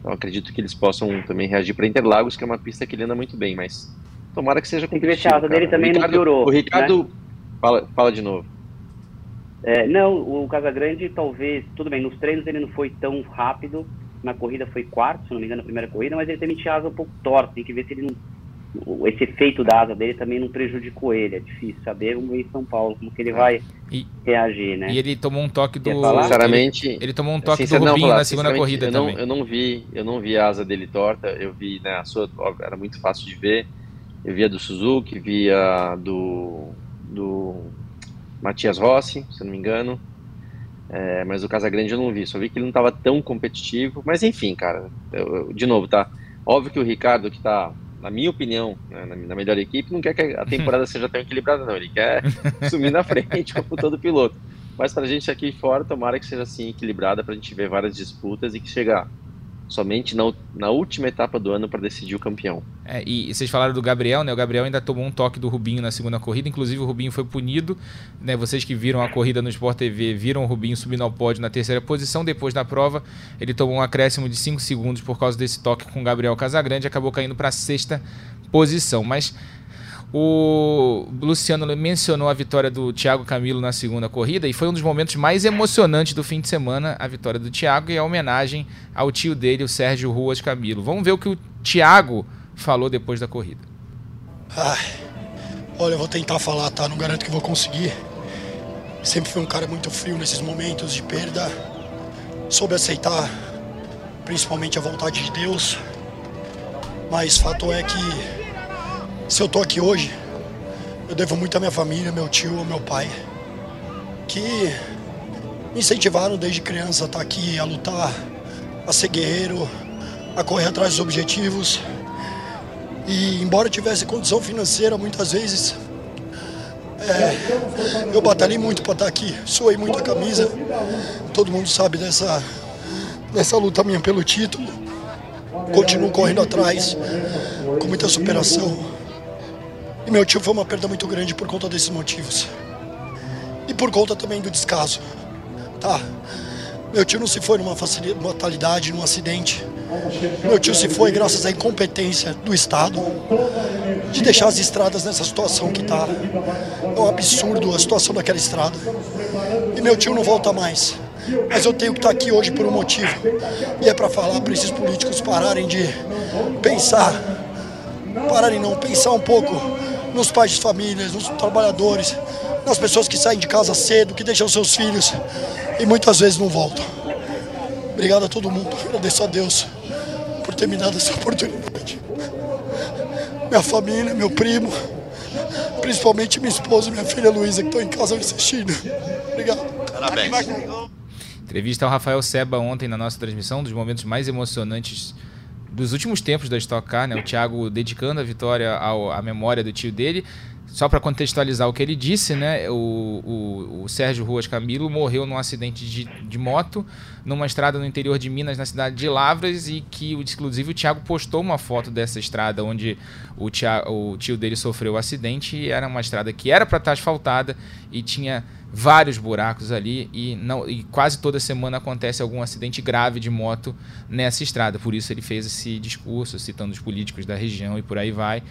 Então acredito que eles possam também reagir para Interlagos, que é uma pista que ele anda muito bem, mas tomara que seja competitivo. Tem que ver dele também Ricardo, não piorou. O Ricardo, né? fala, fala de novo. É, não, o Casagrande talvez, tudo bem, nos treinos ele não foi tão rápido, na corrida foi quarto, se não me engano, na primeira corrida, mas ele também tinha asa um pouco torta, tem que ver se ele não esse efeito da asa dele também não prejudicou ele. É difícil saber vamos ver em São Paulo como que ele vai e, reagir, né? E ele tomou um toque do. Sinceramente. Ele, ele, tomou um toque do Rubinho na segunda corrida eu não, também. Eu não vi, eu não vi a asa dele torta. Eu vi, né? A sua era muito fácil de ver. Eu via do Suzuki, via do do Matias Rossi, se não me engano. É, mas o Casagrande eu não vi, só vi que ele não estava tão competitivo. Mas enfim, cara, eu, eu, de novo, tá? Óbvio que o Ricardo, que está na minha opinião, né, na, melhor equipe, não quer que a (laughs) temporada seja tão equilibrada, não. Ele quer sumir na frente com todo piloto. Mas para a gente aqui fora, tomara que seja assim equilibrada para a gente ver várias disputas e que chegar somente na, na última etapa do ano para decidir o campeão. É, e vocês falaram do Gabriel, né? O Gabriel ainda tomou um toque do Rubinho na segunda corrida, inclusive o Rubinho foi punido, né? Vocês que viram a corrida no Sport TV viram o Rubinho subindo ao pódio na terceira posição. Depois da prova, ele tomou um acréscimo de 5 segundos por causa desse toque com o Gabriel Casagrande, acabou caindo para a sexta posição. Mas o Luciano mencionou a vitória do Thiago Camilo na segunda corrida e foi um dos momentos mais emocionantes do fim de semana, a vitória do Thiago e a homenagem ao tio dele, o Sérgio Ruas Camilo. Vamos ver o que o Thiago falou depois da corrida. Olha, eu vou tentar falar, tá? Não garanto que vou conseguir. Sempre fui um cara muito frio nesses momentos de perda. Soube aceitar, principalmente a vontade de Deus. Mas fato é que se eu tô aqui hoje, eu devo muito à minha família, meu tio, meu pai, que me incentivaram desde criança a estar aqui, a lutar, a ser guerreiro, a correr atrás dos objetivos. E embora tivesse condição financeira, muitas vezes é, eu batalhei muito para estar aqui, suei muito a camisa. Todo mundo sabe dessa, dessa luta minha pelo título. Continuo correndo atrás, com muita superação. E meu tio foi uma perda muito grande por conta desses motivos. E por conta também do descaso. Tá? Meu tio não se foi numa fatalidade, num acidente. Meu tio se foi graças à incompetência do Estado de deixar as estradas nessa situação que tá. É um absurdo a situação daquela estrada. E meu tio não volta mais. Mas eu tenho que estar aqui hoje por um motivo. E é para falar para esses políticos pararem de pensar, pararem não, pensar um pouco nos pais de famílias, nos trabalhadores, nas pessoas que saem de casa cedo, que deixam seus filhos e muitas vezes não voltam. Obrigado a todo mundo, agradeço a Deus por ter me dado essa (laughs) oportunidade. Minha família, meu primo, principalmente minha esposa e minha filha Luísa, que estão em casa me assistindo. Obrigado. Parabéns. Entrevista ao Rafael Seba ontem na nossa transmissão, dos momentos mais emocionantes dos últimos tempos da Stock Car, né? O Thiago dedicando a vitória ao, à memória do tio dele. Só para contextualizar o que ele disse, né? O, o, o, Sérgio Ruas Camilo morreu num acidente de, de moto numa estrada no interior de Minas, na cidade de Lavras, e que, inclusive, o Thiago postou uma foto dessa estrada onde o, tia, o tio dele sofreu o acidente. E era uma estrada que era para estar asfaltada e tinha vários buracos ali e, não, e quase toda semana acontece algum acidente grave de moto nessa estrada. Por isso ele fez esse discurso citando os políticos da região e por aí vai.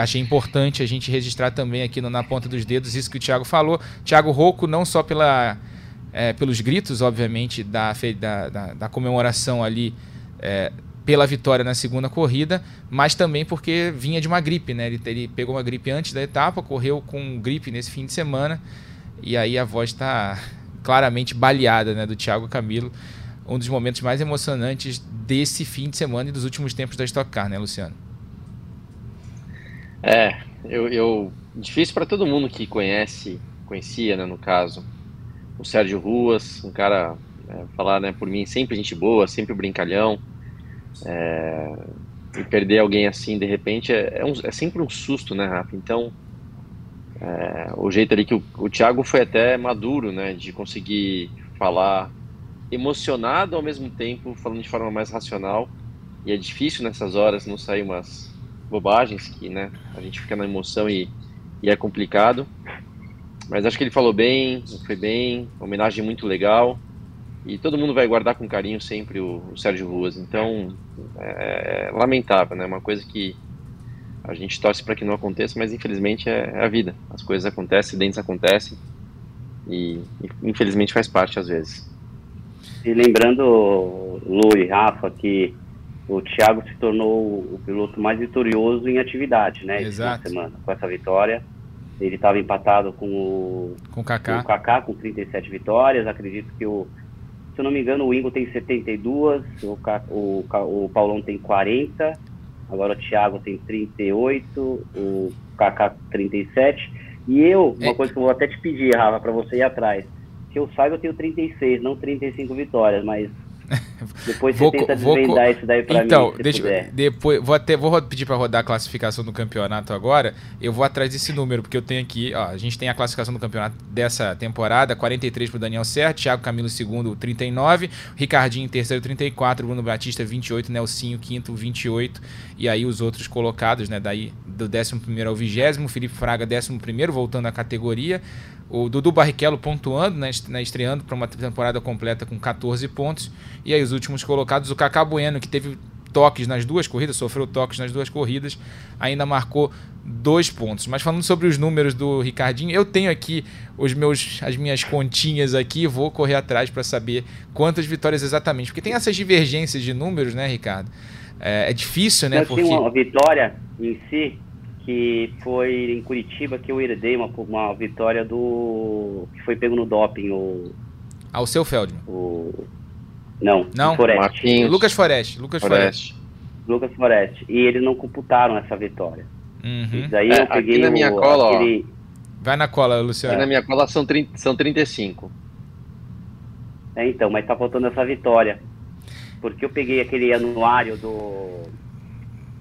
Achei importante a gente registrar também aqui no Na Ponta dos Dedos isso que o Thiago falou. Thiago Rocco, não só pela, é, pelos gritos, obviamente, da, da, da, da comemoração ali é, pela vitória na segunda corrida, mas também porque vinha de uma gripe, né? Ele, ele pegou uma gripe antes da etapa, correu com gripe nesse fim de semana e aí a voz está claramente baleada né, do Thiago Camilo. Um dos momentos mais emocionantes desse fim de semana e dos últimos tempos da Stock Car, né, Luciano? É, eu, eu difícil para todo mundo que conhece, conhecia, né, no caso, o Sérgio Ruas, um cara, é, falar, né, por mim, sempre gente boa, sempre brincalhão, é, e perder alguém assim, de repente, é, é, um, é sempre um susto, né, Rafa? Então, é, o jeito ali que o, o Thiago foi até maduro, né, de conseguir falar emocionado ao mesmo tempo, falando de forma mais racional. E é difícil nessas horas não sair umas bobagens que, né, a gente fica na emoção e, e é complicado. Mas acho que ele falou bem, foi bem, homenagem muito legal. E todo mundo vai guardar com carinho sempre o, o Sérgio Ruas. Então, é, é lamentável, né? Uma coisa que a gente torce para que não aconteça, mas infelizmente é, é, a vida. As coisas acontecem, acidentes acontecem e, infelizmente faz parte às vezes. E lembrando, Lu e Rafa, que o Thiago se tornou o piloto mais vitorioso em atividade, né? Exato. semana, com essa vitória. Ele estava empatado com o, com o Kaká. Com o Kaká com 37 vitórias. Acredito que o, se eu não me engano, o Ingo tem 72, o, o, o Paulão tem 40 Agora o Thiago tem 38, o Kaká 37. E eu, uma é. coisa que eu vou até te pedir, Rafa, para você ir atrás. Que eu saiba, eu tenho 36, não 35 vitórias, mas (laughs) depois vou, você tenta desvendar vou, isso daí pra então, mim, se deixa, puder. Depois, vou, até, vou pedir para rodar a classificação do campeonato agora. Eu vou atrás desse número, porque eu tenho aqui, ó, a gente tem a classificação do campeonato dessa temporada, 43 pro Daniel Serra, Thiago Camilo segundo, 39, Ricardinho em terceiro, 34, Bruno Batista 28, Nelsinho quinto, 28, e aí os outros colocados, né, daí do 11 primeiro ao 20 Felipe Fraga 11 primeiro, voltando à categoria, o Dudu Barrichello pontuando, né, né estreando para uma temporada completa com 14 pontos. E aí os últimos colocados, o Cacá Bueno, que teve toques nas duas corridas, sofreu toques nas duas corridas, ainda marcou dois pontos. Mas falando sobre os números do Ricardinho, eu tenho aqui os meus, as minhas continhas aqui, vou correr atrás para saber quantas vitórias exatamente, porque tem essas divergências de números, né, Ricardo? É, é difícil, né? Porque... uma vitória em si que foi em Curitiba que eu herdei uma, uma vitória do. que foi pego no doping, o. Ah, o seu Feldman. O. Não, não. Forest. Lucas Forest. Lucas Forest. Forest. Lucas Forest. E eles não computaram essa vitória. Uhum. daí é, eu peguei aqui na minha o, cola, aquele... Vai na cola, Luciano. Aqui na minha cola são, 30, são 35. É, então, mas tá faltando essa vitória. Porque eu peguei aquele anuário do.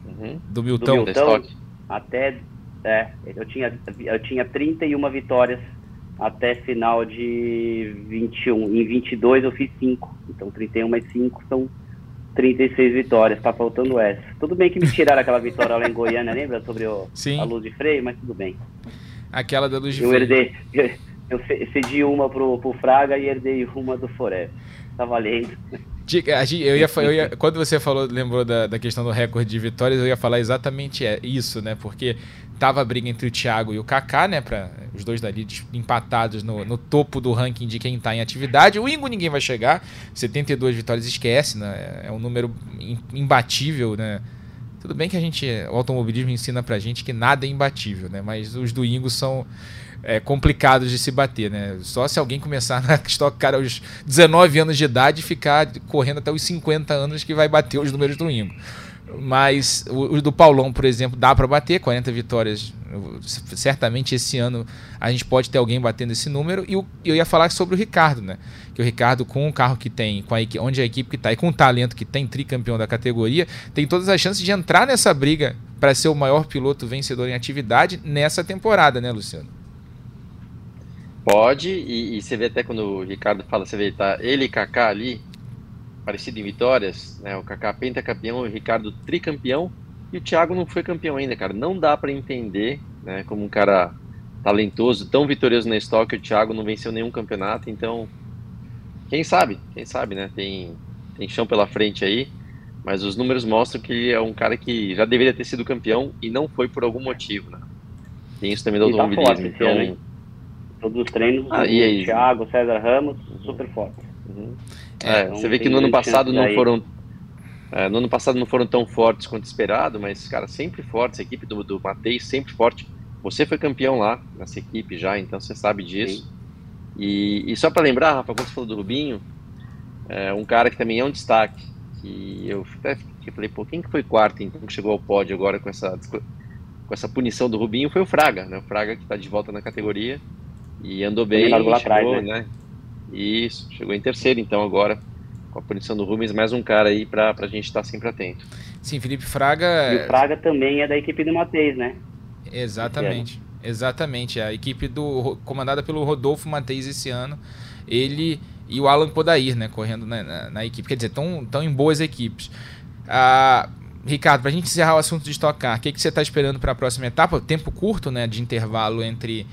Uhum. Do Milton. Do Milton até é, eu tinha eu tinha 31 vitórias até final de 21. Em 22 eu fiz 5. Então 31 mais 5 são 36 vitórias. Tá faltando essa. Tudo bem que me tiraram aquela vitória lá em Goiânia, lembra? Sobre o, a luz de freio, mas tudo bem. Aquela da luz de eu freio. Herdei, eu, eu cedi uma pro, pro Fraga e herdei uma do Forest. Tá valendo. Eu ia, eu ia, quando você falou, lembrou da, da questão do recorde de vitórias, eu ia falar exatamente é, isso, né? Porque tava a briga entre o Thiago e o Kaká, né? Pra, os dois dali empatados no, no topo do ranking de quem está em atividade. O Ingo ninguém vai chegar. 72 vitórias esquece, né? É um número imbatível, né? Tudo bem que a gente, o automobilismo ensina pra gente que nada é imbatível, né? Mas os do Ingo são é, complicados de se bater, né? Só se alguém começar na (laughs) Stock Car aos 19 anos de idade e ficar correndo até os 50 anos que vai bater os números do Ingo. Mas o, o do Paulão, por exemplo, dá para bater 40 vitórias. Certamente esse ano a gente pode ter alguém batendo esse número. E eu ia falar sobre o Ricardo, né? Que o Ricardo, com o carro que tem, com a, onde a equipe que está e com o talento que tem, tricampeão da categoria, tem todas as chances de entrar nessa briga para ser o maior piloto vencedor em atividade nessa temporada, né, Luciano? Pode, e, e você vê até quando o Ricardo fala, você vê, tá ele e Kaká ali, parecido em vitórias, né? O Kaká pentacampeão, o Ricardo tricampeão e o Thiago não foi campeão ainda, cara. Não dá para entender, né? Como um cara talentoso, tão vitorioso na estoque, o Thiago não venceu nenhum campeonato, então quem sabe, quem sabe, né? Tem, tem chão pela frente aí, mas os números mostram que é um cara que já deveria ter sido campeão e não foi por algum motivo, né? Tem isso também do tá automobilismo. Então, todos os treinos, ah, o Thiago, César Ramos, super forte. Uhum. É, então, você vê que no ano passado não foram. É, no ano passado não foram tão fortes quanto esperado, mas, cara, sempre fortes. A equipe do, do Matei sempre forte. Você foi campeão lá nessa equipe já, então você sabe disso. E, e, só para lembrar, Rafa, quando você falou do Rubinho, é, um cara que também é um destaque, que eu até falei, pô, quem que foi quarto então que chegou ao pódio agora com essa, com essa punição do Rubinho foi o Fraga, né? O Fraga que está de volta na categoria e andou bem, lá chegou, atrás, né? né? Isso, chegou em terceiro então agora, com a punição do Rubens, mais um cara aí para a gente estar tá sempre atento. Sim, Felipe Fraga. E o Fraga também é da equipe do Matheus, né? Exatamente. Exatamente. A equipe do comandada pelo Rodolfo Matheus esse ano. Ele e o Alan Podair, né? Correndo na, na, na equipe. Quer dizer, estão em boas equipes. Ah, Ricardo, para a gente encerrar o assunto de estocar, o que, que você está esperando para a próxima etapa? Tempo curto, né? De intervalo entre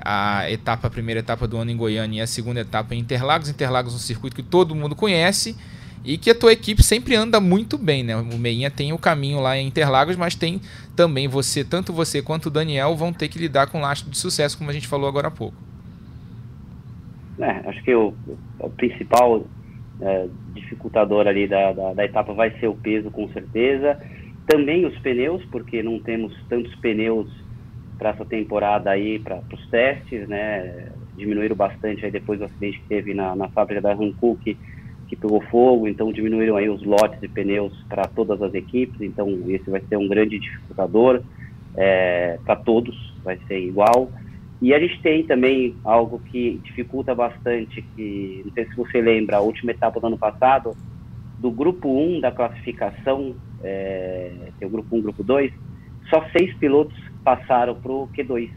a etapa, a primeira etapa do ano em Goiânia e a segunda etapa em Interlagos. Interlagos é um circuito que todo mundo conhece e que a tua equipe sempre anda muito bem, né? O Meinha tem o caminho lá em Interlagos, mas tem também você, tanto você quanto o Daniel vão ter que lidar com lastro de sucesso, como a gente falou agora há pouco. É, acho que o, o principal é, dificultador ali da, da, da etapa vai ser o peso, com certeza. Também os pneus, porque não temos tantos pneus para essa temporada aí, para os testes, né? Diminuíram bastante aí depois do acidente que teve na, na fábrica da Hankook, que pegou fogo, então diminuíram aí os lotes de pneus para todas as equipes, então esse vai ser um grande dificultador é, para todos, vai ser igual. E a gente tem também algo que dificulta bastante, que não sei se você lembra, a última etapa do ano passado, do grupo 1 da classificação, é, tem o grupo 1 grupo 2, só seis pilotos passaram para o Q2.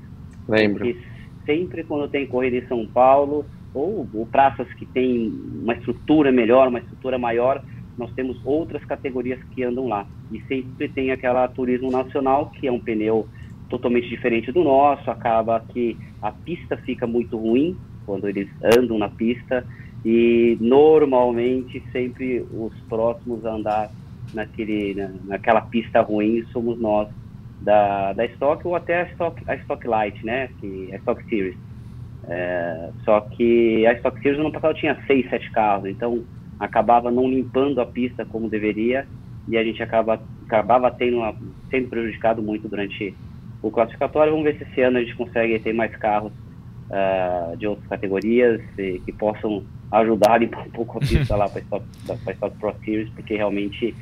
Lembro. Porque sempre quando tem corrida em São Paulo, ou, ou praças que tem uma estrutura melhor, uma estrutura maior, nós temos outras categorias que andam lá. E sempre tem aquela turismo nacional, que é um pneu totalmente diferente do nosso, acaba que a pista fica muito ruim quando eles andam na pista e normalmente sempre os próximos a andar naquele, na, naquela pista ruim somos nós da, da Stock ou até a Stock, a Stock Light, né? Que, a Stock Series. É, só que a Stock Series no passado tinha seis, sete carros, então acabava não limpando a pista como deveria e a gente acaba, acabava tendo uma, sendo prejudicado muito durante o classificatório. Vamos ver se esse ano a gente consegue ter mais carros uh, de outras categorias e, que possam ajudar a limpar um pouco a pista lá para a Stock, Stock Pro Series, porque realmente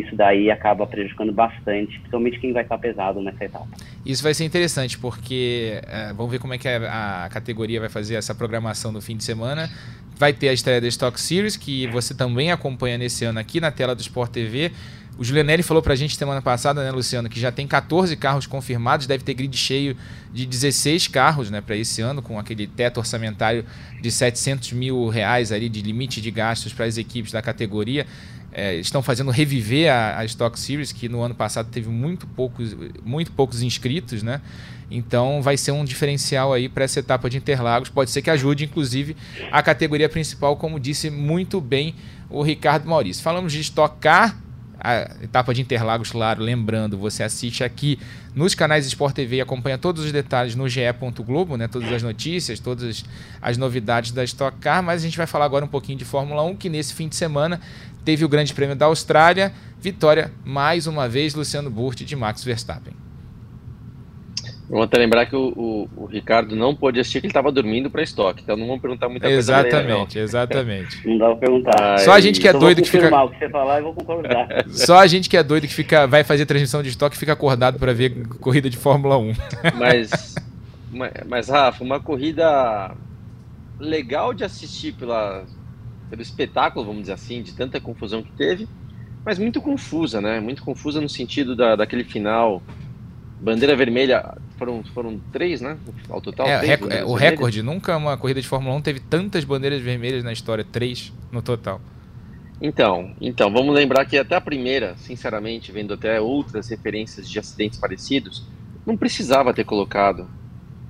isso daí acaba prejudicando bastante, principalmente quem vai estar pesado nessa etapa. Isso vai ser interessante, porque é, vamos ver como é que a, a, categoria vai fazer essa programação no fim de semana. Vai ter a estreia da Stock Series, que você também acompanha nesse ano aqui na tela do Sport TV. O Julianelli falou pra gente semana passada, né, Luciano, que já tem 14 carros confirmados, deve ter grid cheio de 16 carros, né, para esse ano, com aquele teto orçamentário de 700 mil reais ali de limite de gastos para as equipes da categoria é, estão fazendo reviver a, a, Stock Series, que no ano passado teve muito poucos, muito poucos inscritos, né? Então vai ser um diferencial aí para essa etapa de Interlagos. Pode ser que ajude, inclusive, a categoria principal, como disse muito bem o Ricardo Maurício. Falamos de Stock Car, a etapa de Interlagos, claro, lembrando, você assiste aqui nos canais Sport TV e acompanha todos os detalhes no ge.globo, né, todas as notícias, todas as novidades da Stock Car, mas a gente vai falar agora um pouquinho de Fórmula 1, que nesse fim de semana teve o Grande Prêmio da Austrália. Vitória, mais uma vez, Luciano Burti de Max Verstappen. Vamos até lembrar que o, o, o, Ricardo não pôde assistir que ele estava dormindo para estoque, então não vamos perguntar muita coisa. Exatamente, exatamente. Não dá para perguntar. Só a gente que é doido que fica. O que você falar, eu vou concordar. (laughs) Só a gente que é doido que fica, vai fazer transmissão de estoque fica acordado para ver corrida de Fórmula 1. (laughs) Mas, mas, Rafa, uma corrida legal de assistir pela, pelo espetáculo, vamos dizer assim, de tanta confusão que teve, mas muito confusa, né? Muito confusa no sentido da, daquele final. Bandeira vermelha, foram, foram três, né? Ao total. É, é, o recorde, nunca uma corrida de Fórmula 1 teve tantas bandeiras vermelhas na história, três no total. Então, então, vamos lembrar que até a primeira, sinceramente, vendo até outras referências de acidentes parecidos, não precisava ter colocado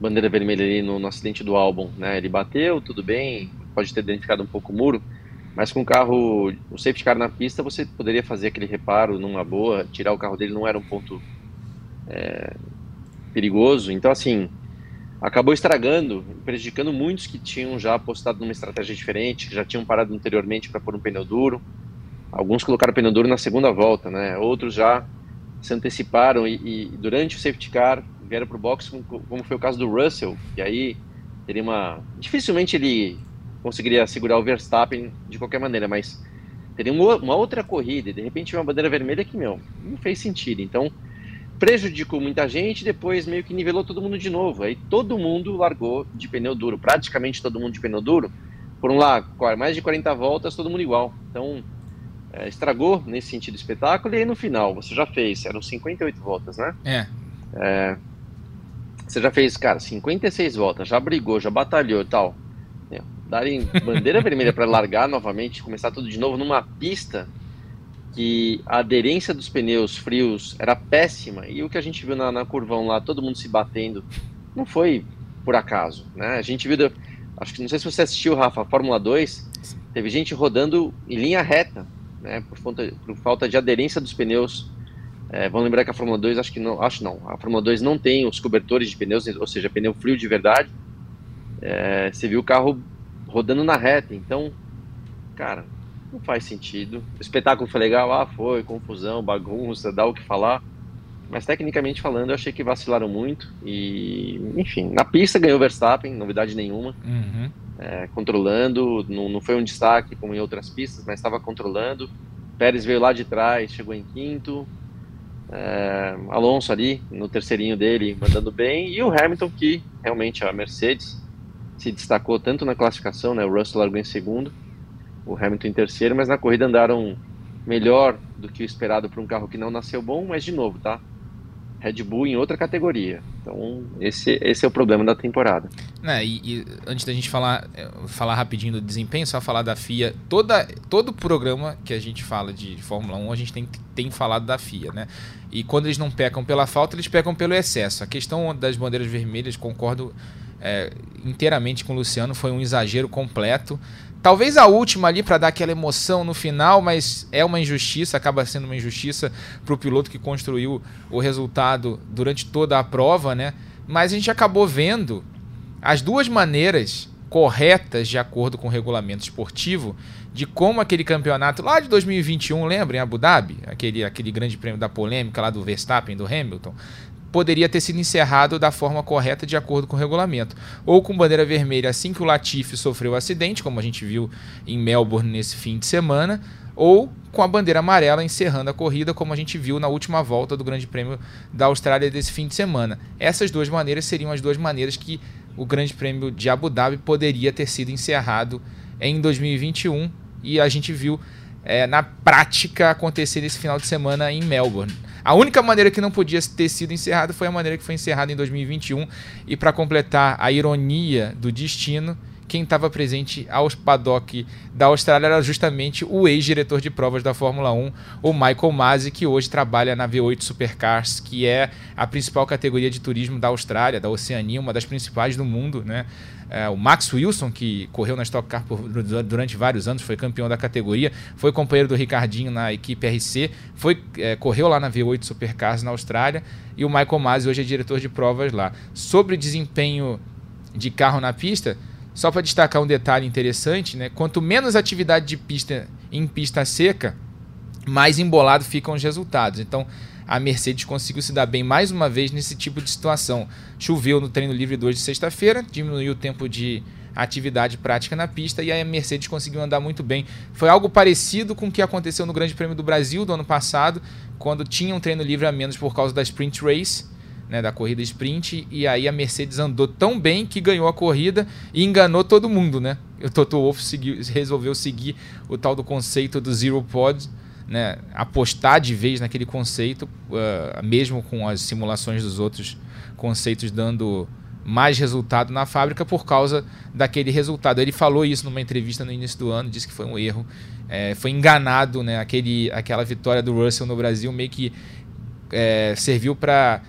bandeira vermelha ali no, no acidente do álbum, né? Ele bateu, tudo bem, pode ter danificado um pouco o muro, mas com o carro, o safety car na pista, você poderia fazer aquele reparo numa boa, tirar o carro dele não era um ponto é, perigoso. Então, assim, acabou estragando, prejudicando muitos que tinham já apostado numa estratégia diferente, que já tinham parado anteriormente para pôr um pneu duro. Alguns colocaram pneu duro na segunda volta, né? Outros já se anteciparam e, e durante o safety car vieram para o box, como, como foi o caso do Russell, que aí teria uma. Dificilmente ele conseguiria segurar o Verstappen de qualquer maneira, mas teria uma, outra corrida e de repente uma bandeira vermelha que, meu, não fez sentido. Então, prejudicou muita gente, depois meio que nivelou todo mundo de novo. Aí todo mundo largou de pneu duro, praticamente todo mundo de pneu duro. Foram lá mais de 40 voltas, todo mundo igual. Então é, estragou nesse sentido o espetáculo. E aí no final, você já fez, eram 58 voltas, né? É. é você já fez, cara, 56 voltas, já brigou, já batalhou e tal. Darem bandeira vermelha para largar novamente, começar tudo de novo numa pista que a aderência dos pneus frios era péssima e o que a gente viu na, na curvão lá, todo mundo se batendo, não foi por acaso, né? A gente viu, acho que não sei se você assistiu, Rafa, a Fórmula 2, teve gente rodando em linha reta, né? Por, falta, por falta de aderência dos pneus. É, vamos lembrar que a Fórmula 2, acho que não, acho não, a Fórmula 2 não tem os cobertores de pneus, ou seja, pneu frio de verdade. É, você viu o carro rodando na reta, então, cara, não faz sentido. O espetáculo foi legal, ah, foi, confusão, bagunça, dá o que falar. Mas tecnicamente falando, eu achei que vacilaram muito. E, enfim, na pista ganhou Verstappen, novidade nenhuma. Uhum. É, controlando, não, não foi um destaque como em outras pistas, mas estava controlando. Pérez veio lá de trás, chegou em quinto. É, Alonso ali, no terceirinho dele, mandando bem. E o Hamilton, que realmente a Mercedes se destacou tanto na classificação, né? O Russell largou em segundo o Hamilton em terceiro, mas na corrida andaram melhor do que o esperado para um carro que não nasceu bom, mas de novo, tá? Red Bull em outra categoria. Então, esse, esse é o problema da temporada. É, e, e, antes da gente falar, é, falar rapidinho do desempenho, só falar da FIA. Toda, todo programa que a gente fala de Fórmula 1, a gente tem, tem falado da FIA, né? E quando eles não pecam pela falta, eles pecam pelo excesso. A questão das bandeiras vermelhas, concordo é, inteiramente com o Luciano, foi um exagero completo. Talvez a última ali para dar aquela emoção no final, mas é uma injustiça, acaba sendo uma injustiça para o piloto que construiu o resultado durante toda a prova, né? Mas a gente acabou vendo as duas maneiras corretas de acordo com o regulamento esportivo de como aquele campeonato lá de 2021, lembra em Abu Dhabi, aquele, aquele grande prêmio da polêmica lá do Verstappen, do Hamilton, poderia ter sido encerrado da forma correta de acordo com o regulamento. Ou com bandeira vermelha assim que o Latifi sofreu o acidente, como a gente viu em Melbourne nesse fim de semana, ou com a bandeira amarela encerrando a corrida, como a gente viu na última volta do Grande Prêmio da Austrália desse fim de semana. Essas duas maneiras seriam as duas maneiras que o Grande Prêmio de Abu Dhabi poderia ter sido encerrado em 2021 e a gente viu é, na prática acontecer esse final de semana em Melbourne. A única maneira que não podia ter sido encerrado foi a maneira que foi encerrada em 2021. E para completar a ironia do destino, quem estava presente aos paddock da Austrália era justamente o ex-diretor de provas da Fórmula 1, o Michael Masi, que hoje trabalha na V8 Supercars, que é a principal categoria de turismo da Austrália, da Oceania, uma das principais do mundo, né? É, o Max Wilson, que correu na Stock Car por, durante vários anos, foi campeão da categoria, foi companheiro do Ricardinho na equipe RC, foi, é, correu lá na V8 Supercars na Austrália, e o Michael Masi hoje é diretor de provas lá. Sobre desempenho de carro na pista, só para destacar um detalhe interessante, né? quanto menos atividade de pista em pista seca, mais embolado ficam os resultados. Então, a Mercedes conseguiu se dar bem mais uma vez nesse tipo de situação. Choveu no treino livre 2 de sexta-feira, diminuiu o tempo de atividade prática na pista e a Mercedes conseguiu andar muito bem. Foi algo parecido com o que aconteceu no Grande Prêmio do Brasil do ano passado, quando tinha um treino livre a menos por causa da Sprint Race. Né, da corrida sprint, e aí a Mercedes andou tão bem que ganhou a corrida e enganou todo mundo, né? O Toto Wolff resolveu seguir o tal do conceito do Zero Pod, né, apostar de vez naquele conceito, uh, mesmo com as simulações dos outros conceitos dando mais resultado na fábrica por causa daquele resultado. Ele falou isso numa entrevista no início do ano, disse que foi um erro, é, foi enganado, né, aquele, aquela vitória do Russell no Brasil meio que é, serviu para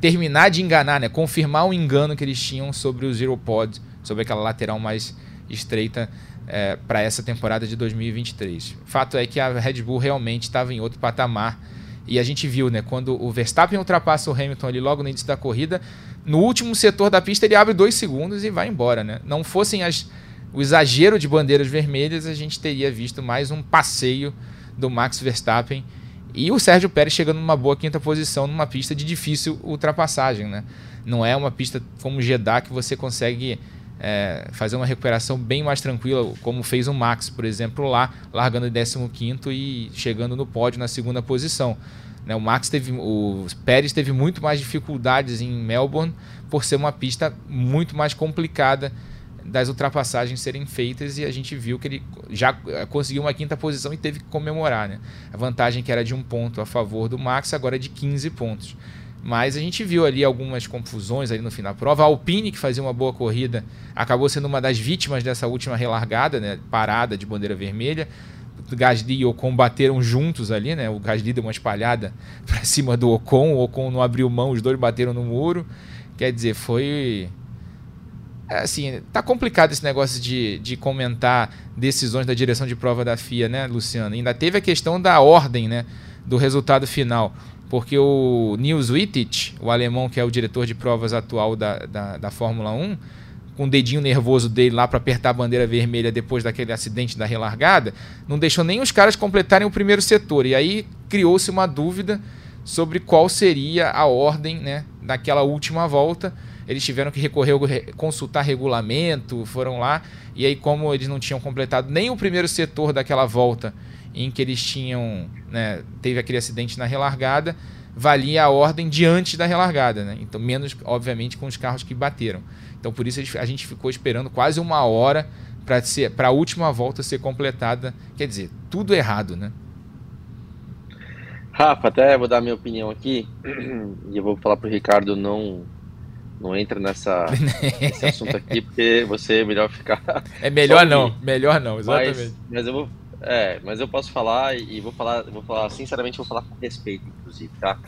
terminar de enganar, né, confirmar o engano que eles tinham sobre o Zero Pod, sobre aquela lateral mais estreita é, para essa temporada de 2023. Fato é que a Red Bull realmente estava em outro patamar. E a gente viu, né? Quando o Verstappen ultrapassa o Hamilton ali logo no início da corrida, no último setor da pista ele abre dois segundos e vai embora, né? Não fossem as, o exagero de bandeiras vermelhas, a gente teria visto mais um passeio do Max Verstappen e o Sérgio Pérez chegando numa boa quinta posição numa pista de difícil ultrapassagem, né? Não é uma pista como Jeddah que você consegue é, fazer uma recuperação bem mais tranquila, como fez o Max, por exemplo, lá, largando em 15 e chegando no pódio na segunda posição. Né, o Max teve, o Pérez teve muito mais dificuldades em Melbourne por ser uma pista muito mais complicada das ultrapassagens serem feitas e a gente viu que ele já é, conseguiu uma quinta posição e teve que comemorar. Né? A vantagem que era de um ponto a favor do Max agora é de 15 pontos. Mas a gente viu ali algumas confusões ali no final da prova. A Alpine, que fazia uma boa corrida, acabou sendo uma das vítimas dessa última relargada, né? parada de bandeira vermelha. Gasly e Ocon bateram juntos ali, né? O Gasly deu uma espalhada para cima do Ocon, o Ocon não abriu mão, os dois bateram no muro. Quer dizer, foi é, assim, tá complicado esse negócio de, de comentar decisões da direção de prova da FIA, né, Luciano? Ainda teve a questão da ordem, né, do resultado final porque o Nils Wittich, o alemão que é o diretor de provas atual da, da, da Fórmula 1, com o dedinho nervoso dele lá para apertar a bandeira vermelha depois daquele acidente da relargada, não deixou nem os caras completarem o primeiro setor. E aí criou-se uma dúvida sobre qual seria a ordem né, daquela última volta. Eles tiveram que recorrer, consultar regulamento, foram lá, e aí, como eles não tinham completado nem o primeiro setor daquela volta em que eles tinham, né, teve aquele acidente na relargada, valia a ordem diante da relargada, né? Então menos, obviamente, com os carros que bateram. Então por isso a gente ficou esperando quase uma hora para a última volta ser completada. Quer dizer, tudo errado, né? Rafa, até vou dar minha opinião aqui (clears throat) e eu vou falar para o Ricardo não não entra nessa (laughs) nesse assunto aqui porque você é melhor ficar. (laughs) É melhor não, melhor não, exatamente. Mas, mas eu vou é, mas eu posso falar e vou falar, vou falar sinceramente, vou falar com respeito, inclusive, tá?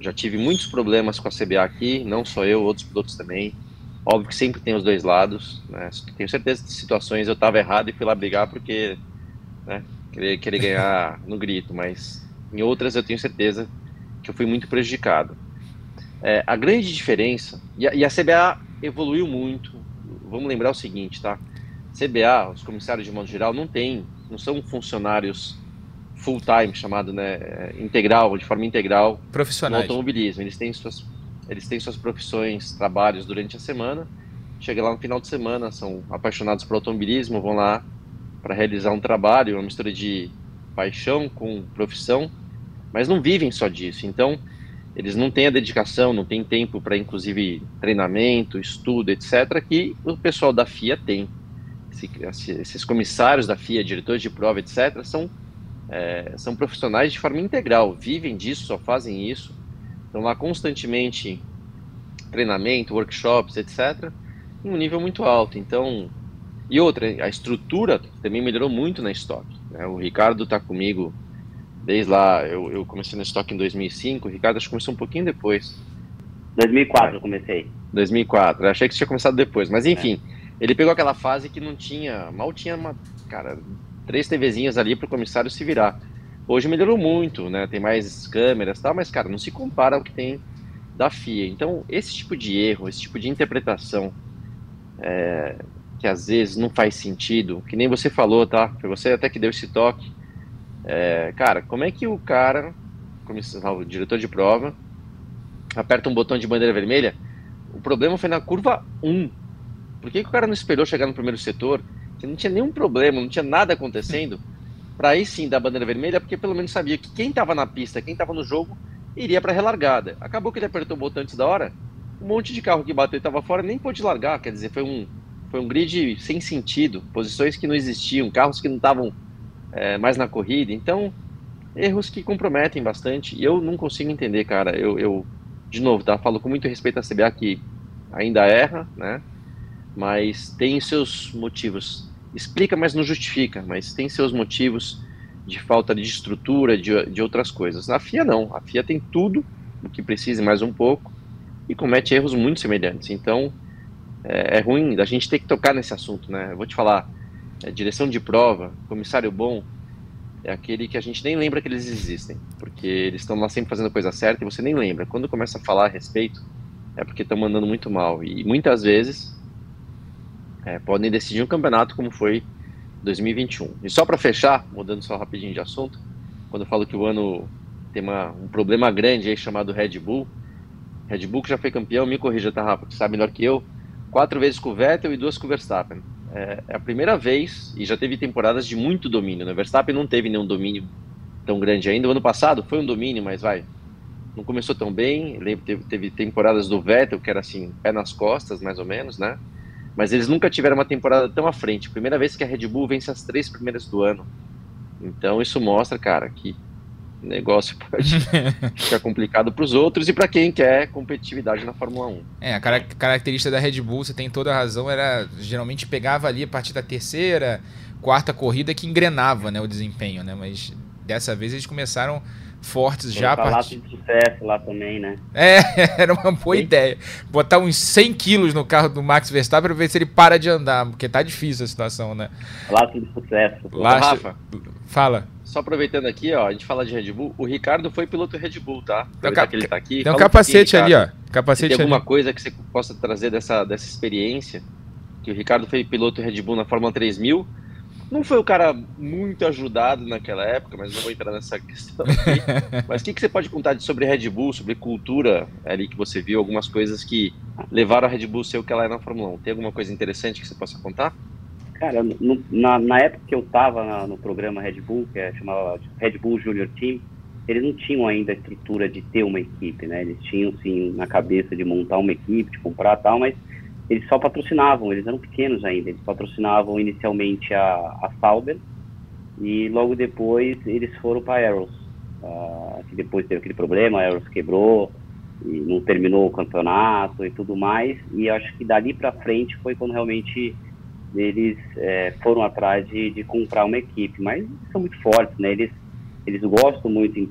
Já tive muitos problemas com a CBA aqui, não só eu, outros pilotos também. Óbvio que sempre tem os dois lados, né? Tenho certeza de situações eu estava errado e fui lá brigar porque, né, querer, querer ganhar (laughs) no grito, mas em outras eu tenho certeza que eu fui muito prejudicado. É, a grande diferença, e a, e a CBA evoluiu muito, vamos lembrar o seguinte, tá? CBA, os comissários de modo geral, não tem não são funcionários full time, chamado né, integral, de forma integral Profissionais. no automobilismo. Eles têm suas eles têm suas profissões, trabalhos durante a semana. Chega lá no final de semana, são apaixonados por automobilismo, vão lá para realizar um trabalho, uma mistura de paixão com profissão, mas não vivem só disso. Então, eles não têm a dedicação, não têm tempo para, inclusive, treinamento, estudo, etc., que o pessoal da FIA tem esses comissários da FIA, diretores de prova, etc., são, é, são profissionais de forma integral, vivem disso, só fazem isso, estão lá constantemente treinamento, workshops, etc., em um nível muito alto. Então, e outra, a estrutura também melhorou muito na Stock. Né? O Ricardo está comigo desde lá, eu, eu comecei na Stock em 2005, o Ricardo acho que começou um pouquinho depois. 2004 eu comecei. 2004, eu achei que você tinha começado depois, mas enfim. É. Ele pegou aquela fase que não tinha, mal tinha uma, cara, três TVzinhas ali para o comissário se virar. Hoje melhorou muito, né? Tem mais câmeras, tal, mas cara, não se compara ao que tem da FIA. Então, esse tipo de erro, esse tipo de interpretação é, que às vezes não faz sentido, que nem você falou, tá? Foi você até que deu esse toque. É, cara, como é que o cara o diretor de prova, aperta um botão de bandeira vermelha. O problema foi na curva 1. Por que, que o cara não esperou chegar no primeiro setor? Que não tinha nenhum problema, não tinha nada acontecendo. (laughs) Para aí sim dar bandeira vermelha, porque pelo menos sabia que quem estava na pista, quem estava no jogo, iria para relargada. Acabou que ele apertou o botão antes da hora. Um monte de carro que bateu e estava fora nem pôde largar. Quer dizer, foi um, foi um grid sem sentido, posições que não existiam, carros que não estavam é, mais na corrida. Então, erros que comprometem bastante. E eu não consigo entender, cara. Eu, eu de novo, tá? Falo com muito respeito à CBA que ainda erra, né? Mas tem seus motivos. Explica, mas não justifica. Mas tem seus motivos de falta de estrutura, de, de outras coisas. Na FIA não. A FIA tem tudo o que precisa mais um pouco e comete erros muito semelhantes. Então é, é ruim a gente ter que tocar nesse assunto, né? Eu vou te falar, é, direção de prova, comissário bom, é aquele que a gente nem lembra que eles existem, porque eles estão lá sempre fazendo a coisa certa e você nem lembra. Quando começa a falar a respeito, é porque estão mandando muito mal. E muitas vezes é, podem decidir um campeonato como foi 2021. E só para fechar, mudando só rapidinho de assunto, quando eu falo que o ano tem uma, um problema grande aí chamado Red Bull, Red Bull que já foi campeão, me corrija, tá, Rafa, que sabe melhor que eu, quatro vezes com o Vettel e duas com o Verstappen é, é, a primeira vez, e já teve temporadas de muito domínio, né? Verstappen não teve nenhum domínio tão grande ainda. O ano passado foi um domínio, mas vai, não começou tão bem. Teve, teve temporadas do Vettel, que era assim, pé nas costas, mais ou menos, né? Mas eles nunca tiveram uma temporada tão à frente. Primeira vez que a Red Bull vence as três primeiras do ano. Então isso mostra, cara, que negócio pode (laughs) ficar complicado para os outros e para quem quer competitividade na Fórmula 1. É, a car característica da Red Bull, você tem toda a razão, era geralmente pegava ali a partir da terceira, quarta corrida que engrenava né, o desempenho, né? Mas dessa vez eles começaram fortes já a partir... de sucesso lá também, né? É, (laughs) era uma boa Sim. ideia. Botar uns 100 quilos no carro do Max Verstappen para ver se ele para de andar, porque tá difícil a situação, né? Laço de sucesso. Lá, Rafa, fala só aproveitando aqui, ó, a gente fala de Red Bull, o Ricardo foi piloto Red Bull, tá? Tem um, que ele tá aqui. Tem um capacete ali, ó. Capacete tem alguma ali. coisa que você possa trazer dessa, dessa experiência? Que o Ricardo foi piloto Red Bull na Fórmula 3000. Não foi o cara muito ajudado naquela época, mas não vou entrar nessa (laughs) questão aqui. (laughs) mas o que, que você pode contar sobre Red Bull, sobre cultura ali que você viu, algumas coisas que levaram a Red Bull a ser o que ela é na Fórmula 1? Tem alguma coisa interessante que você possa contar? Cara, no, na, na, época que eu estava no programa Red Bull, que é, chamava Red Bull Junior Team, eles não tinham ainda a estrutura de ter uma equipe, né? Eles tinham, sim, na cabeça de montar uma equipe, de comprar tal, mas eles só patrocinavam, eles eram pequenos ainda, eles patrocinavam inicialmente a, a Sauber e logo depois eles foram para a Arrows, uh, que depois teve aquele problema, a Arrows quebrou e não terminou o campeonato e tudo mais, e acho que dali para frente foi quando realmente eles é, foram atrás de, de, comprar uma equipe, mas são muito fortes, né? Eles, eles gostam muito, em,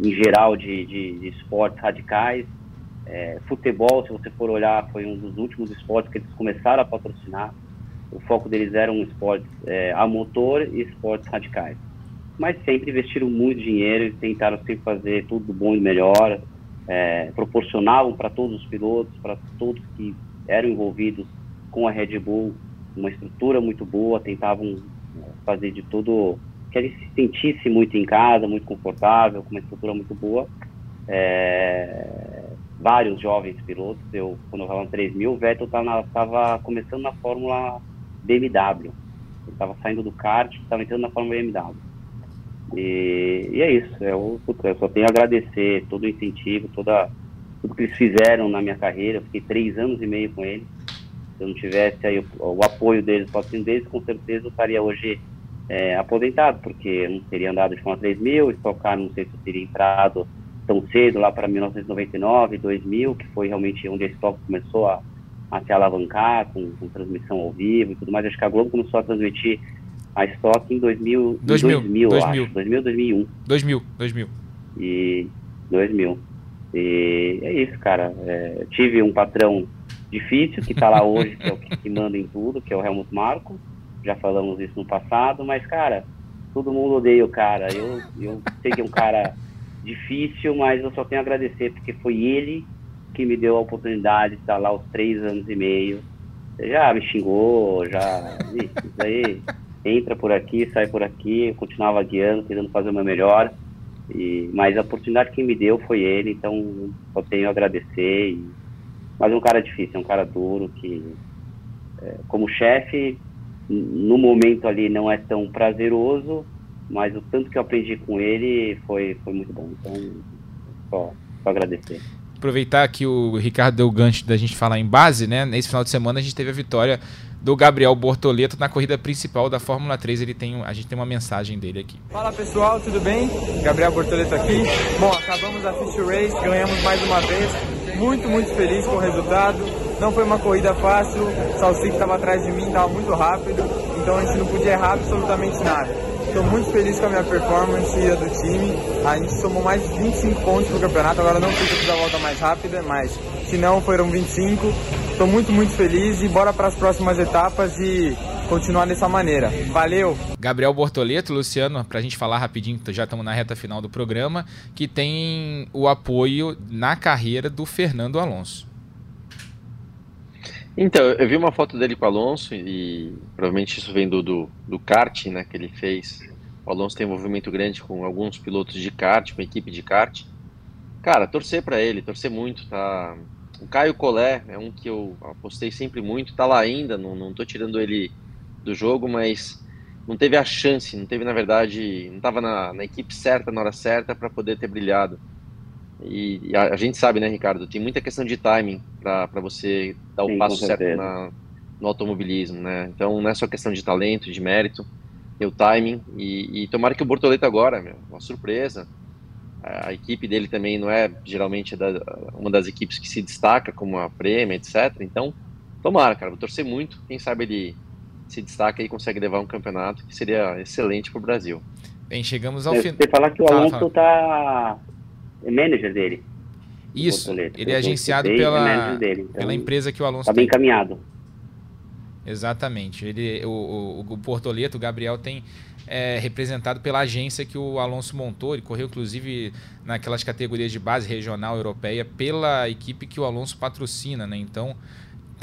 em geral, de, de, de, esportes radicais. É, futebol, se você for olhar, foi um dos últimos esportes que eles começaram a patrocinar. O foco deles eram esportes é, a motor e esportes radicais. Mas sempre investiram muito dinheiro e tentaram sempre fazer tudo bom e melhor. É, proporcionavam para todos os pilotos, para todos que eram envolvidos com a Red Bull, uma estrutura muito boa, tentavam fazer de tudo que ele se sentisse muito em casa, muito confortável, com uma estrutura muito boa. É, vários jovens pilotos, eu quando estava no 3000, o Vettel estava começando na Fórmula BMW. Ele estava saindo do kart, estava entrando na Fórmula BMW. E, e é isso, eu, eu só tenho a agradecer todo o incentivo, toda, tudo que eles fizeram na minha carreira. Eu fiquei três anos e meio com eles se eu não tivesse aí o, o apoio deles, o patrocínio deles, com certeza eu estaria hoje é, aposentado, porque eu não teria andado de Fórmula 3000, estocar, não sei se eu teria entrado tão cedo, lá para 1999, 2000, que foi realmente onde a Stock começou a, a se alavancar com, com, transmissão ao vivo e tudo mais. Acho que a Globo começou a transmitir a Stock em 2000, 2000, 2000, 2000. acho. 2000, 2001. 2000, 2000. E 2000. E é isso, cara. É, tive um patrão difícil, que está lá hoje, que é o que manda em tudo, que é o Helmut Marko. Já falamos isso no passado, mas, cara, todo mundo odeia o cara. Eu, eu sei que é um cara difícil, mas eu só tenho a agradecer, porque foi ele que me deu a oportunidade de estar lá os três anos e meio. Já me xingou, já. Isso aí entra por aqui, sai por aqui, eu continuava guiando, tentando fazer o meu melhor. E, mas a oportunidade que me deu foi ele, então só tenho a agradecer. E, mas é um cara difícil, é um cara duro que, é, como chefe, no momento ali não é tão prazeroso, mas o tanto que eu aprendi com ele foi, foi muito bom. Então, só, só agradecer. Aproveitar que o Ricardo deu o gancho da gente falar em base, né? Nesse final de semana a gente teve a vitória do Gabriel Bortoleto na corrida principal da Fórmula 3. Ele tem, a gente tem uma mensagem dele aqui. Fala pessoal, tudo bem? Gabriel Bortoleto aqui. Bom, acabamos a Fist Race, ganhamos mais uma vez. Muito, muito feliz com o resultado. Não foi uma corrida fácil, o Salsic estava atrás de mim, estava muito rápido, então a gente não podia errar absolutamente nada. Estou muito feliz com a minha performance e a do time. A gente somou mais de 25 pontos no campeonato. Agora não sei se eu fiz a volta mais rápida, mas se não, foram 25. Estou muito, muito feliz e bora para as próximas etapas e continuar dessa maneira. Valeu! Gabriel Bortoleto, Luciano, para a gente falar rapidinho, já estamos na reta final do programa, que tem o apoio na carreira do Fernando Alonso. Então, eu vi uma foto dele com o Alonso e provavelmente isso vem do, do, do kart né, que ele fez. O Alonso tem um movimento grande com alguns pilotos de kart, com a equipe de kart. Cara, torcer para ele, torcer muito, tá? O Caio Collet é um que eu apostei sempre muito, tá lá ainda, não, não tô tirando ele do jogo, mas não teve a chance, não teve, na verdade, não estava na, na equipe certa, na hora certa para poder ter brilhado. E, e a, a, gente sabe, né, Ricardo, tem muita questão de timing para você dar Sim, o passo certo na, no automobilismo, né? Então não é só questão de talento, de mérito, tem o timing. E, e tomara que o Bortoleto agora, meu, uma surpresa. A, a, equipe dele também não é geralmente da, uma das equipes que se destaca, como a Prêmio, etc. Então, tomara, cara, vou torcer muito. Quem sabe ele se destaca e consegue levar um campeonato que seria excelente para o Brasil. Bem, chegamos ao final. Você falar que o Alonso está é manager dele. Isso, ele é agenciado pela, dele, então pela empresa que o Alonso Está bem encaminhado. Exatamente. Ele, o, o, o Portoleto, o Gabriel, tem é, representado pela agência que o Alonso montou. Ele correu, inclusive, naquelas categorias de base regional europeia pela equipe que o Alonso patrocina, né? Então,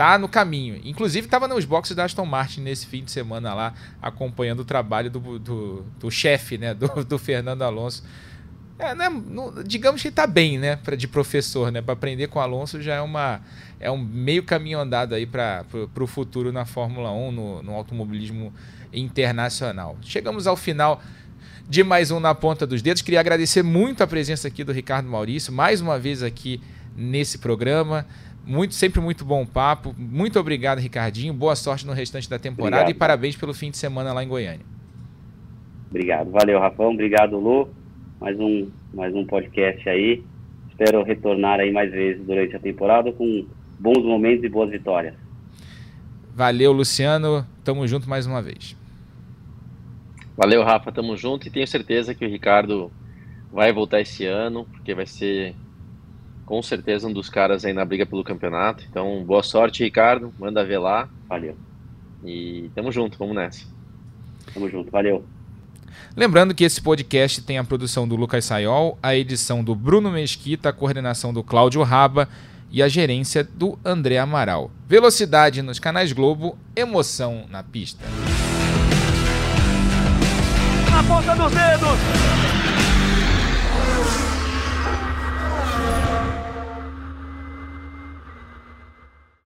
tá no caminho. Inclusive, estava nos boxes da Aston Martin nesse fim de semana lá, acompanhando o trabalho do, do, do chefe, né? Do, do Fernando Alonso é, né, no, digamos que está bem, né, pra, de professor, né, para aprender com o Alonso já é uma é um meio caminho andado aí para o futuro na Fórmula 1, no, no automobilismo internacional. Chegamos ao final de mais um na ponta dos dedos. Queria agradecer muito a presença aqui do Ricardo Maurício, mais uma vez aqui nesse programa. Muito, sempre muito bom papo. Muito obrigado, Ricardinho. Boa sorte no restante da temporada obrigado. e parabéns pelo fim de semana lá em Goiânia. Obrigado. Valeu, Rafão. Obrigado, Lu mais um, mais um podcast aí. Espero retornar aí mais vezes durante a temporada com bons momentos e boas vitórias. Valeu, Luciano. Tamo junto mais uma vez. Valeu, Rafa. Tamo junto e tenho certeza que o Ricardo vai voltar esse ano, porque vai ser com certeza um dos caras aí na briga pelo campeonato. Então, boa sorte, Ricardo. Manda ver lá. Valeu. E tamo junto, vamos nessa. Tamo junto, valeu. Lembrando que esse podcast tem a produção do Lucas Sayol, a edição do Bruno Mesquita, a coordenação do Cláudio Raba e a gerência do André Amaral. Velocidade nos canais Globo, emoção na pista. Na ponta dos dedos!